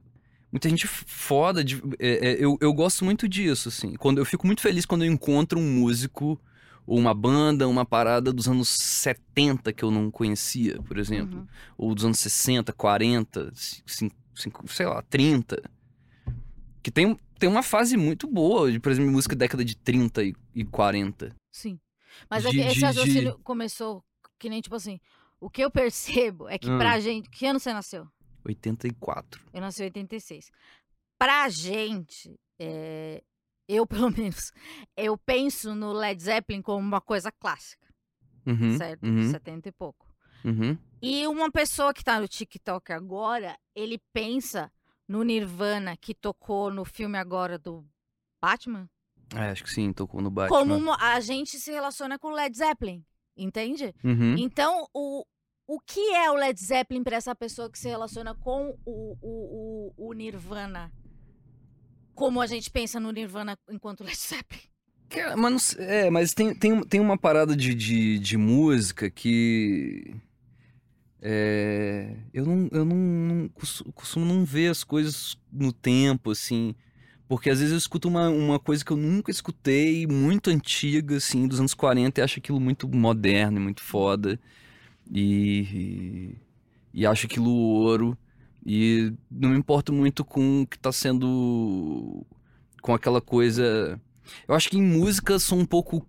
Muita gente foda. de- é, é, eu, eu gosto muito disso, assim. Quando, eu fico muito feliz quando eu encontro um músico, ou uma banda, uma parada dos anos 70 que eu não conhecia, por exemplo. Uhum. Ou dos anos 60, 40, cin- cinco- sei lá, 30. Que tem, tem uma fase muito boa, de, por exemplo, música década de 30 e, e 40. Sim. Mas é De- que esse de- raciocínio começou que nem, tipo assim, o que eu percebo é que Hum. pra gente... Que ano você nasceu? 84. Eu nasci em 86. Pra gente, é, eu (laughs) pelo menos, eu penso no Led Zeppelin como uma coisa clássica, Uhum, certo? Uhum, 70 e pouco. uhum. E uma pessoa que tá no TikTok agora, ele pensa no Nirvana que tocou no filme agora do Batman, É, acho que sim, tocou no Batman. como a gente se relaciona com o Led Zeppelin, entende? Uhum. Então, o, o que é o Led Zeppelin pra essa pessoa que se relaciona com o, o, o, o Nirvana? Como a gente pensa no Nirvana enquanto Led Zeppelin? Cara, mas é, mas tem, tem, tem uma parada de, de, de música que. É, eu não, eu não, não costu- costumo não ver as coisas no tempo, assim. Porque às vezes eu escuto uma, uma coisa que eu nunca escutei, muito antiga, assim, dos anos 40, e acho aquilo muito moderno e muito foda. E, e, e acho aquilo ouro. E não me importo muito com o que tá sendo. com aquela coisa. Eu acho que em música sou um pouco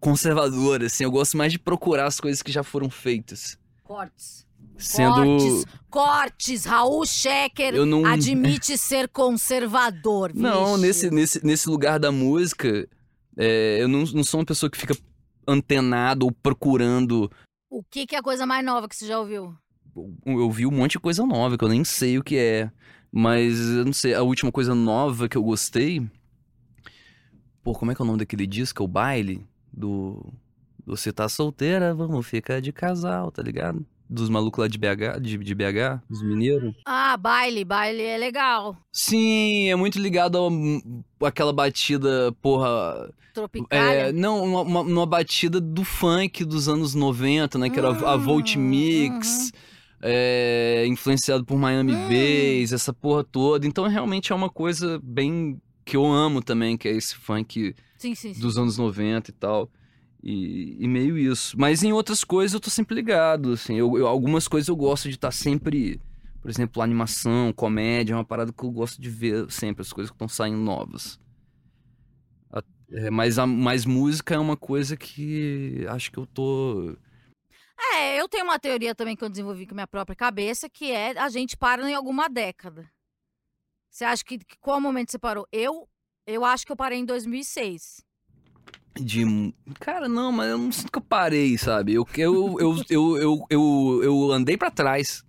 conservador, assim. Eu gosto mais de procurar as coisas que já foram feitas. Cortes. Sendo. Cortes. Cortes. Raul Schecker não. admite ser conservador. Não, nesse, nesse, nesse lugar da música, é, eu não, não sou uma pessoa que fica antenado ou procurando. O que, que é a coisa mais nova que você já ouviu? Eu vi um monte de coisa nova que eu nem sei o que é. Mas eu não sei, a última coisa nova que eu gostei. Pô, como é que é o nome daquele disco? É o baile? Do. Você tá solteira, vamos ficar de casal, tá ligado? Dos malucos lá de BH, de, de BH, dos mineiros. Ah, baile. Baile é legal. Sim, é muito ligado a, àquela batida, porra. Tropicália. É, não, uma, uma- uma batida do funk dos anos 90, né? Que era a Hum, Volt Mix, é, influenciado por Miami Hum. Bass, essa porra toda. Então realmente é uma coisa bem que eu amo também, que é esse funk Sim, sim, sim. dos anos 90 e tal. E, e meio isso. Mas em outras coisas eu tô sempre ligado, assim. Eu, eu- algumas coisas eu gosto de estar sempre... Por exemplo, animação, comédia, é uma parada que eu gosto de ver sempre, as coisas que estão saindo novas. É, mas, a, mas música é uma coisa que acho que eu tô... É, eu tenho uma teoria também que eu desenvolvi com minha própria cabeça, que é a gente para em alguma década. Você acha que, que qual momento você parou? Eu, eu acho que eu parei em 2006. De... Cara, não, mas eu não sinto que eu parei, sabe? Eu, eu, eu, eu, eu, eu, eu andei pra trás.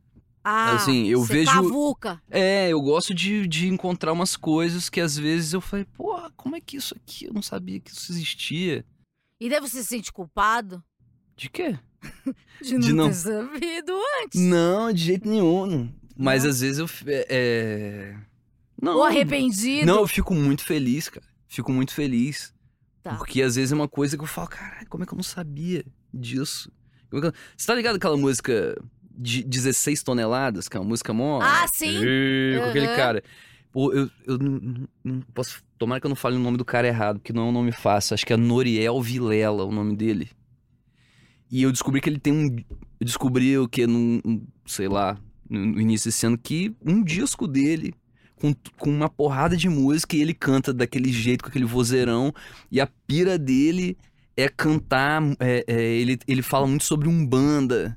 Ah, Assim, eu vejo- cavuca. É, eu gosto de, de encontrar umas coisas que às vezes eu falei, porra, como é que isso aqui? Eu não sabia que isso existia. E daí você se sente culpado De quê? (laughs) de não, De não- ter sabido antes. Não, de jeito nenhum. Mas Não? às vezes eu. É... é- Não. Ou arrependido. Não, eu fico muito feliz, cara. Fico muito feliz. Tá. Porque às vezes é uma coisa que eu falo, caralho, como é que eu não sabia disso? Como é que eu- Você tá ligado aquela música de 16 toneladas, que é uma música mó. Ah, sim. Ih, Com aquele cara. Pô, eu, eu não, não- posso. Tomara que eu não fale o nome do cara errado, porque não é um nome fácil. Acho que é Noriel Vilela o nome dele. E eu descobri que ele tem um. Eu descobri o que? Num. um, Sei lá. no início desse ano, que um disco dele, com, com uma porrada de música, e ele canta daquele jeito, com aquele vozeirão, e a pira dele é cantar. é- é, ele, ele fala muito sobre Umbanda.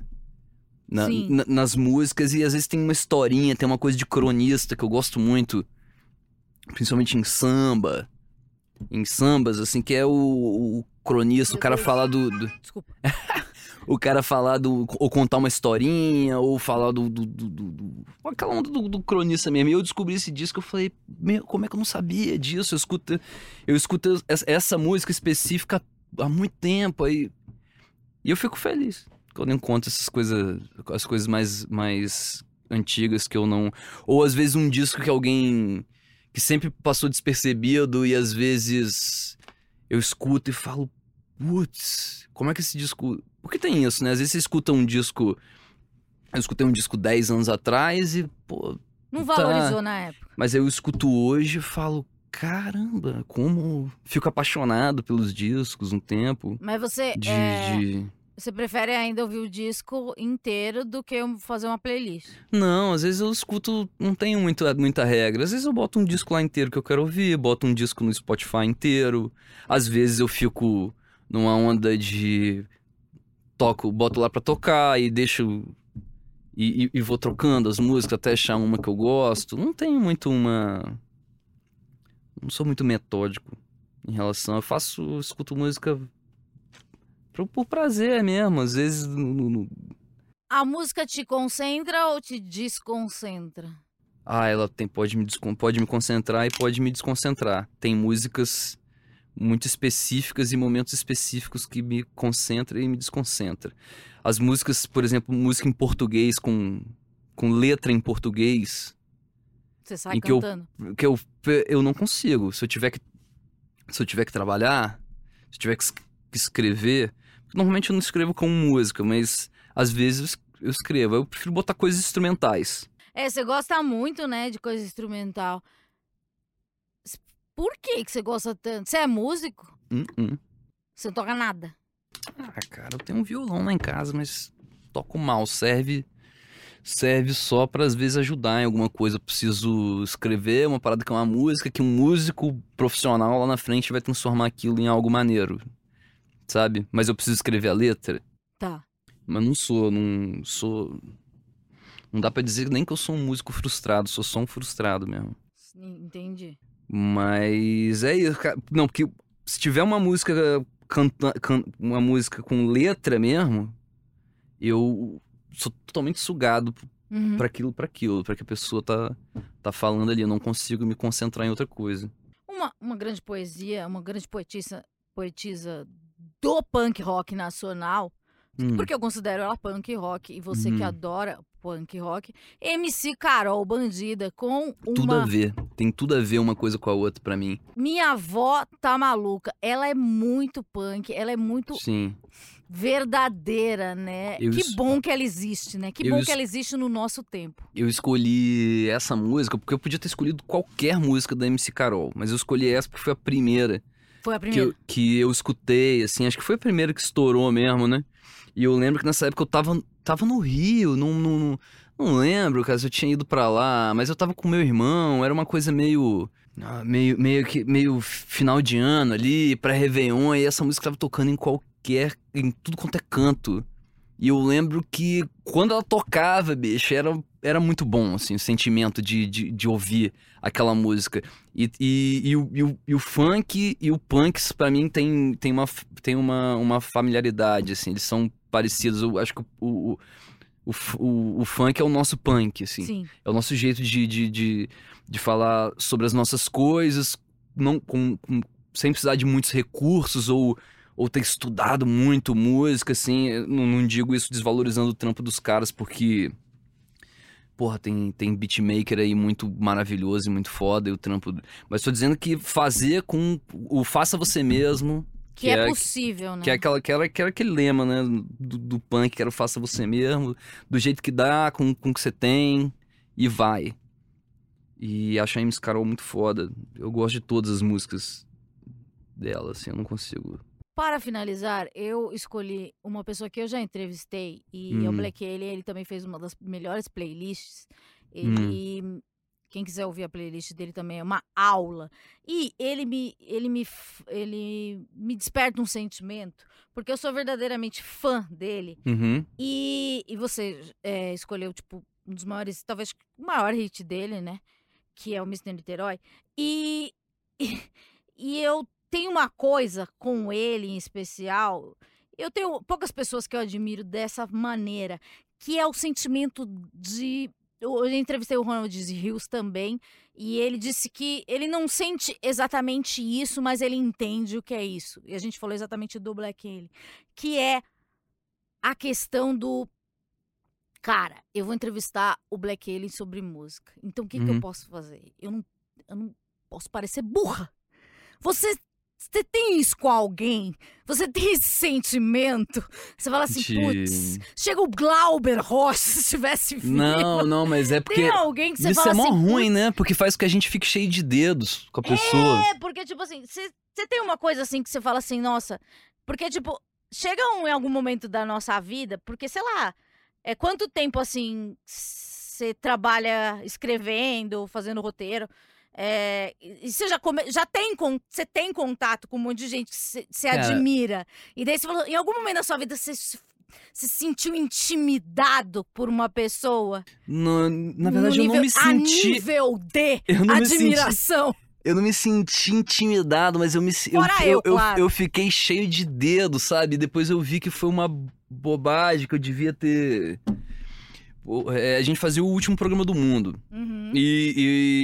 na- na- nas músicas, e às vezes tem uma historinha, tem uma coisa de cronista que eu gosto muito, principalmente em samba. Em sambas, assim, que é o, o cronista, o cara falar do- do, Desculpa. (laughs) o cara falar do. ou contar uma historinha, ou falar do. do, do, do- aquela onda do, do cronista mesmo. E eu descobri esse disco eu falei, meu, como é que eu não sabia disso? Eu escuto, eu escuto essa, música específica há muito tempo aí. E eu fico feliz quando encontro essas coisas, as coisas mais, mais antigas que eu não. Ou às vezes um disco que alguém. que sempre passou despercebido e às vezes eu escuto e falo, putz, como é que esse disco. Porque tem isso, né? Às vezes você escuta um disco. Eu escutei um disco 10 anos atrás e, pô. Não Tá. valorizou na época. Mas eu escuto hoje e falo, caramba, como. Fico apaixonado pelos discos um tempo. Mas você, De. é, de- você prefere ainda ouvir o disco inteiro do que fazer uma playlist? Não, às vezes eu escuto. Não tenho muita, muita regra. Às vezes eu boto um disco lá inteiro que eu quero ouvir, boto um disco no Spotify inteiro. Às vezes eu fico numa onda de. Toco, boto lá pra tocar e deixo. E, e- e vou trocando as músicas até achar uma que eu gosto. Não tenho muito uma. Não sou muito metódico em relação. Eu faço. eu escuto música. Por, por prazer mesmo. Às vezes. no- no- A música te concentra ou te desconcentra? Ah, ela tem, pode, me, pode me concentrar e pode me desconcentrar. Tem músicas muito específicas e momentos específicos que me concentram e me desconcentram. As músicas, por exemplo, música em português com, com letra em português, Você sai que eu- que eu, eu não consigo. Se eu tiver que, se eu tiver que trabalhar, se eu tiver que es- que escrever, normalmente eu não escrevo com música, mas às vezes eu es- eu escrevo. Eu prefiro botar coisas instrumentais. É, você gosta muito, né, de coisa instrumental. Por que que você gosta tanto? Você é músico? Hum, hum. Você não toca nada? Ah, cara, eu tenho um violão lá em casa, mas toco mal. Serve serve só pra às vezes ajudar em alguma coisa. Eu preciso escrever uma parada que é uma música que um músico profissional lá na frente vai transformar aquilo em algo maneiro. Sabe? Mas eu preciso escrever a letra. Tá. Mas não sou, não sou. Não dá pra dizer nem que eu sou um músico frustrado, sou só um frustrado mesmo. Entendi. Mas é isso, cara. Não, porque se tiver uma música canta, can- uma música com letra mesmo, eu sou totalmente sugado Uhum. pra aquilo, para aquilo, pra que a pessoa tá tá falando ali, eu não consigo me concentrar em outra coisa. Uma, uma grande poesia, uma grande poetisa, poetisa do punk rock nacional, Hum, porque eu considero ela punk rock, e você que Uhum. adora punk rock, MC Carol Bandida com tudo a uma... ver, tem tudo a ver uma coisa com a outra pra mim. Minha avó tá maluca, ela é muito punk, ela é muito Sim. verdadeira, né? Eu que es- bom que ela existe, né? Que Eu bom es- que ela existe no nosso tempo. Eu escolhi essa música porque eu podia ter escolhido qualquer música da MC Carol, mas eu escolhi essa porque foi a primeira Foi a que primeira. eu, que eu escutei, assim, acho que foi a primeira que estourou mesmo, né? E eu lembro que nessa época eu tava, tava no Rio, não, não, não, lembro, cara, se eu tinha ido pra lá, mas eu tava com meu irmão, era uma coisa meio. ah, Meio, meio que meio final de ano ali, pré-Réveillon, e essa música tava tocando em qualquer. em tudo quanto é canto. E eu lembro que quando ela tocava, bicho, era, era muito bom, assim, o sentimento de, de, de ouvir aquela música. E, e, e, o, e, o, e o funk e o punk, pra mim, tem, tem, uma, tem uma, uma familiaridade, assim, eles são parecidos. Eu acho que o, o, o, o, funk é o nosso punk, assim. Sim. É o nosso jeito de, de, de, de falar sobre as nossas coisas, não, com, com- sem precisar de muitos recursos ou, ou ter estudado muito música, assim. Não, não digo isso desvalorizando o trampo dos caras, porque. Porra, tem, tem beatmaker aí muito maravilhoso e muito foda, e o trampo. Mas tô dizendo que fazer com o faça você mesmo. Que, é, possível, né? Que é, aquela, que, era, que era aquele lema, né? Do, do punk, que era faça você mesmo, do jeito que dá, com, com o que você tem, e vai. E a MC Carol muito foda. Eu gosto de todas as músicas dela, assim, eu não consigo. Para finalizar, eu escolhi uma pessoa que eu já entrevistei e é Hum. Black ele, ele também fez uma das melhores playlists. Hum. Quem quiser ouvir a playlist dele também é uma aula. E ele me, ele me, ele me desperta um sentimento, porque eu sou verdadeiramente fã dele. Uhum. E, e você é, escolheu, tipo, um dos maiores, talvez o maior hit dele, né? Que é o Mr. Niterói. E, e, e eu tenho uma coisa com ele em especial. Eu tenho poucas pessoas que eu admiro dessa maneira, que é o sentimento de. Eu eu entrevistei o Ronald Rios também, e ele disse que ele não sente exatamente isso, mas ele entende o que é isso. E a gente falou exatamente do Black Alien, que é a questão do cara, eu vou entrevistar o Black Alien sobre música. Então o que, que eu Uhum. posso fazer? Eu não, eu não posso parecer burra. Você, você tem isso com alguém? Você tem esse sentimento? Você fala assim, De- putz, chega o Glauber Rocha (laughs) se estivesse vivo. Não, não, mas é porque. Tem alguém que você Isso fala é mó assim, ruim, "Putz, né? Porque faz com que a gente fique cheio de dedos com a pessoa. É, porque, tipo assim, você tem uma coisa assim que você fala assim, nossa. Porque, tipo, chega um, em algum momento da nossa vida, porque, sei lá, é quanto tempo assim você trabalha escrevendo, fazendo roteiro. É, e você já, come, já tem, você tem contato com um monte de gente que você admira. E daí você falou, em algum momento da sua vida você se se sentiu intimidado por uma pessoa? No- na verdade, eu não nível- me A senti. nível de Eu senti. admiração. Eu não me senti intimidado, mas eu me se- eu, Fora eu, eu, claro. eu fiquei cheio de dedo, sabe? Depois eu vi que foi uma bobagem, que eu devia ter. É, a gente fazia o último programa do mundo. Uhum. E,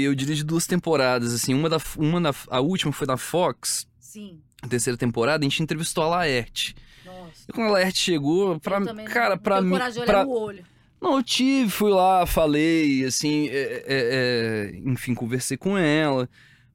e eu dirigi duas temporadas, assim. Uma da. Uma da a última foi da Fox, Sim. a terceira temporada, a gente entrevistou a Laerte. Nossa. E quando a Laerte chegou, pra, cara, não pra mim. coragem de olhar pra- no olho. Não, eu tive, fui lá, falei, assim, é, é, é, enfim, conversei com ela.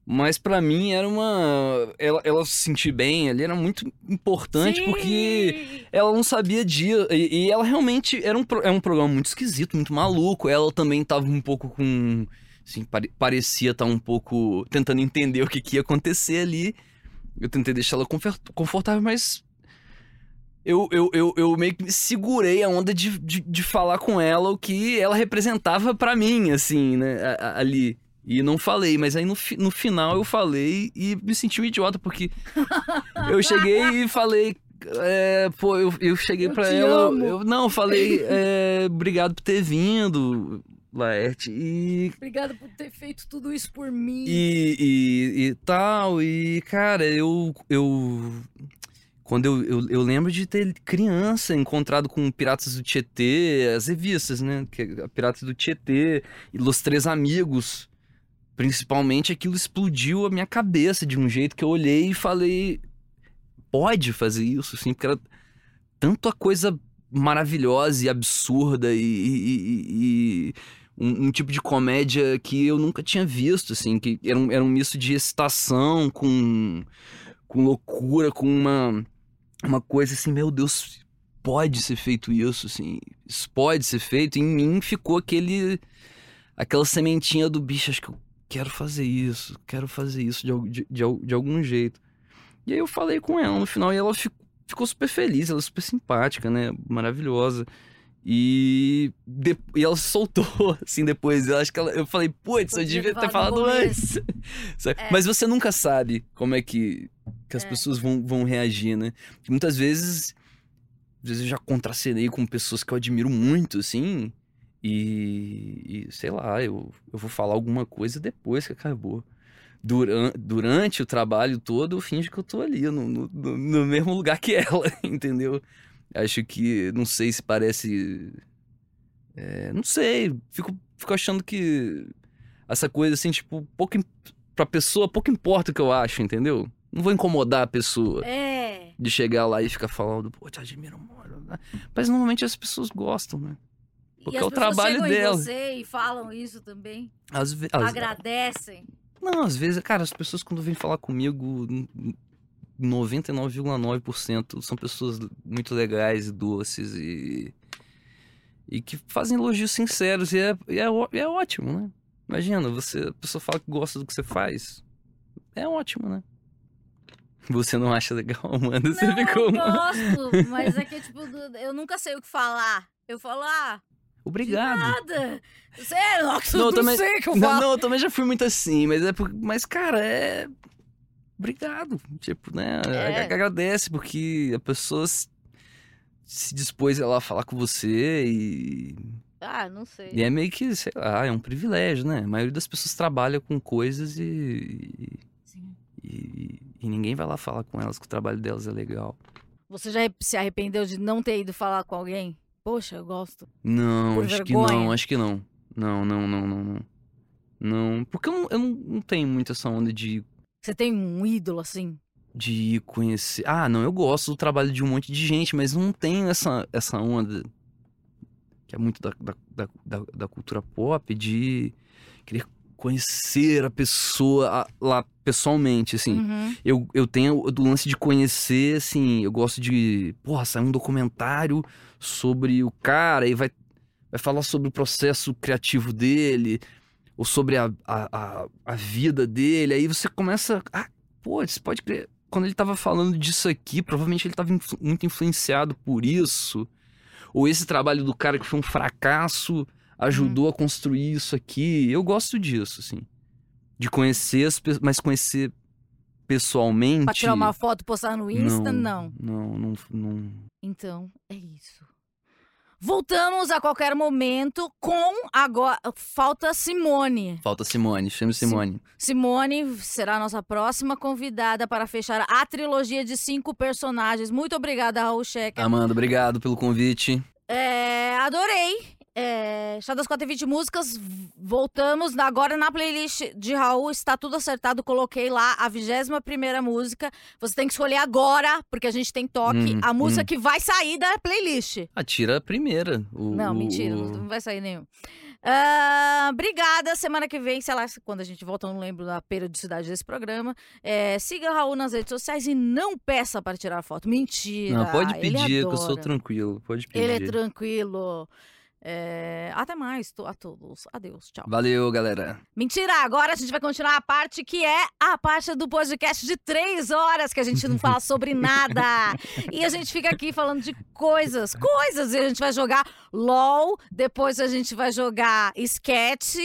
Mas pra mim era uma. Ela, ela se sentir bem ali era muito importante porque Sim! ela não sabia disso. E, e ela realmente era um, pro- é um programa muito esquisito, muito maluco. Ela também tava um pouco com. Assim, pare- parecia estar um pouco tentando entender o que, que ia acontecer ali. Eu tentei deixar ela confortável, mas. Eu, eu, eu, eu meio que me segurei a onda de, de, de falar com ela o que ela representava pra mim, assim, né, ali. E não falei, mas aí no, fi- no final eu falei e me senti um idiota, porque (laughs) eu cheguei e falei. é, pô, eu, eu cheguei te ela. amo. Eu, não, falei, é, obrigado por ter vindo, Laerte. E Obrigada por ter feito tudo isso por mim. e, e, e tal, e cara, eu. eu quando eu, eu, eu lembro de ter criança encontrado com Piratas do Tietê, as revistas, né? É Piratas do Tietê, e Los Três Amigos. Principalmente aquilo explodiu a minha cabeça de um jeito que eu olhei e falei: pode fazer isso, assim, porque era tanta coisa maravilhosa e absurda e- e- e- e um, um tipo de comédia que eu nunca tinha visto, assim, que era um, era um misto de excitação com, com loucura, com uma, uma coisa assim, meu Deus, pode ser feito isso, assim, isso pode ser feito. E em mim ficou aquele, aquela sementinha do bicho, acho que eu quero fazer isso, quero fazer isso de, de, de, de algum jeito. E aí eu falei com ela no final e ela fi- ficou super feliz, ela é super simpática, né, maravilhosa. E, de- e ela se soltou, (laughs) assim, depois. Eu acho que ela, eu falei, putz, eu devia ter falado antes. (laughs) É. Mas você nunca sabe como é que, que as É. pessoas vão, vão reagir, né? Porque muitas vezes, às vezes eu já contracenei com pessoas que eu admiro muito, assim, e, e, sei lá, eu, eu vou falar alguma coisa depois que acabou. Duran, durante o trabalho todo, eu finjo que eu tô ali, no, no, no- mesmo lugar que (laughs) ela, entendeu? Acho que, não sei se parece. é, não sei, fico, fico achando que essa coisa assim, tipo, pouco, pra pessoa, pouco importa o que eu acho, entendeu? Não vou incomodar a pessoa É. de chegar lá e ficar falando, pô, te admiro né? Mas normalmente as pessoas gostam, né? Porque e é o pessoas99 chegam dela. em você e falam isso também. Às vezes. Agradecem. Não, às vezes, cara, as pessoas quando vêm falar comigo, n- n- 99,9% são pessoas muito legais e doces e. E que fazem elogios sinceros e é, e é, e é ótimo, né? Imagina, você, a pessoa fala que gosta do que você faz. É ótimo, né? Você não acha legal, (laughs) Amanda? Você não, ficou. eu gosto, mas é que, (laughs) tipo, eu nunca sei o que falar. Eu falo, ah, Obrigado. nada. Sério, nossa, Não, não, eu também- sei o que eu Não, falo. não, eu também já fui muito assim, mas é por... Mas, cara, é. Obrigado. Tipo, né? É. Agradece, porque a pessoa se, se dispôs a lá falar com você e. Ah, não sei. E é meio que, sei lá, é um privilégio, né? A maioria das pessoas trabalha com coisas e. Sim. E, e ninguém vai lá falar com elas que o trabalho delas é legal. Você já se arrependeu de não ter ido falar com alguém? Poxa, eu gosto. Não, Por acho vergonha? que não, acho que não. Não, não, não, não, não. Não, porque eu não, eu não, não tenho muito essa onda de Você tem um ídolo assim? de conhecer. Ah, não, eu gosto do trabalho de um monte de gente, mas não tenho essa, essa onda que é muito da, da, da, da- da cultura pop de querer conhecer a pessoa lá pessoalmente, assim. Uhum. Eu, eu tenho do lance de conhecer, assim, eu gosto de, porra, sair um documentário sobre o cara e vai, vai falar sobre o processo criativo dele, ou sobre a, a, a, a vida dele. Aí você começa, ah, pô, você pode crer. Quando ele tava falando disso aqui, provavelmente ele tava influ- muito influenciado por isso. Ou esse trabalho do cara que foi um fracasso ajudou a construir isso aqui. Eu gosto disso, assim. De conhecer as pessoas, mas conhecer pessoalmente. Pra tirar uma foto e postar no Insta? Não. Não, não, não. Então, é isso. Voltamos a qualquer momento com agora. Falta Simone. Falta Simone, chama Simone. Simone será a nossa próxima convidada para fechar a trilogia de cinco personagens. Muito obrigada, Raul Checker. Amanda, obrigado pelo convite. É, adorei. É, Chá das 420 músicas. v- Voltamos agora na playlist de Raul. Está tudo acertado. Coloquei lá a 21 primeira música. Você tem que escolher agora, porque a gente tem toque. Hum, a música hum. que vai sair da playlist. Ah, tira a primeira. O- Não, mentira, o- não vai sair nenhum. Ah, obrigada. Semana que vem, sei lá, quando a gente volta, eu não lembro da periodicidade desse programa. É, siga Raul nas redes sociais e não peça para tirar foto. Mentira. Não, pode pedir, que eu sou tranquilo. Pode pedir. Ele é tranquilo. É, até mais to- a todos. Adeus, tchau. Valeu, galera. Mentira, agora a gente vai continuar a parte que é a parte do podcast de três horas, que a gente não fala sobre (laughs) nada. E a gente fica aqui falando de coisas, coisas. E a gente vai jogar LOL, depois a gente vai jogar sketch,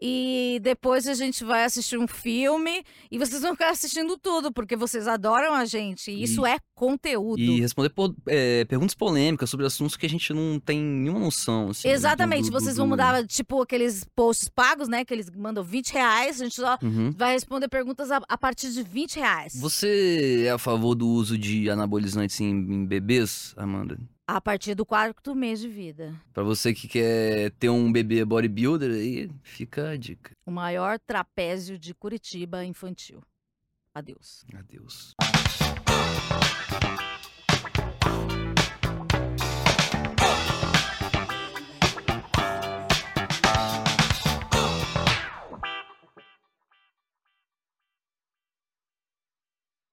e depois a gente vai assistir um filme. E vocês vão ficar assistindo tudo, porque vocês adoram a gente. E isso é conteúdo. E responder po- é, perguntas polêmicas sobre assuntos que a gente não tem nenhuma noção. assim, Exatamente, do- do- vocês do- vão mudar, tipo, aqueles posts pagos, né? Que eles mandam 20 reais, a gente só Uhum. vai responder perguntas a, a partir de 20 reais. Você é a favor do uso de anabolizantes em, em bebês, Amanda? A partir do quarto mês de vida. Pra você que quer ter um bebê bodybuilder, aí fica a dica. O maior trapézio de Curitiba infantil. Adeus. Adeus.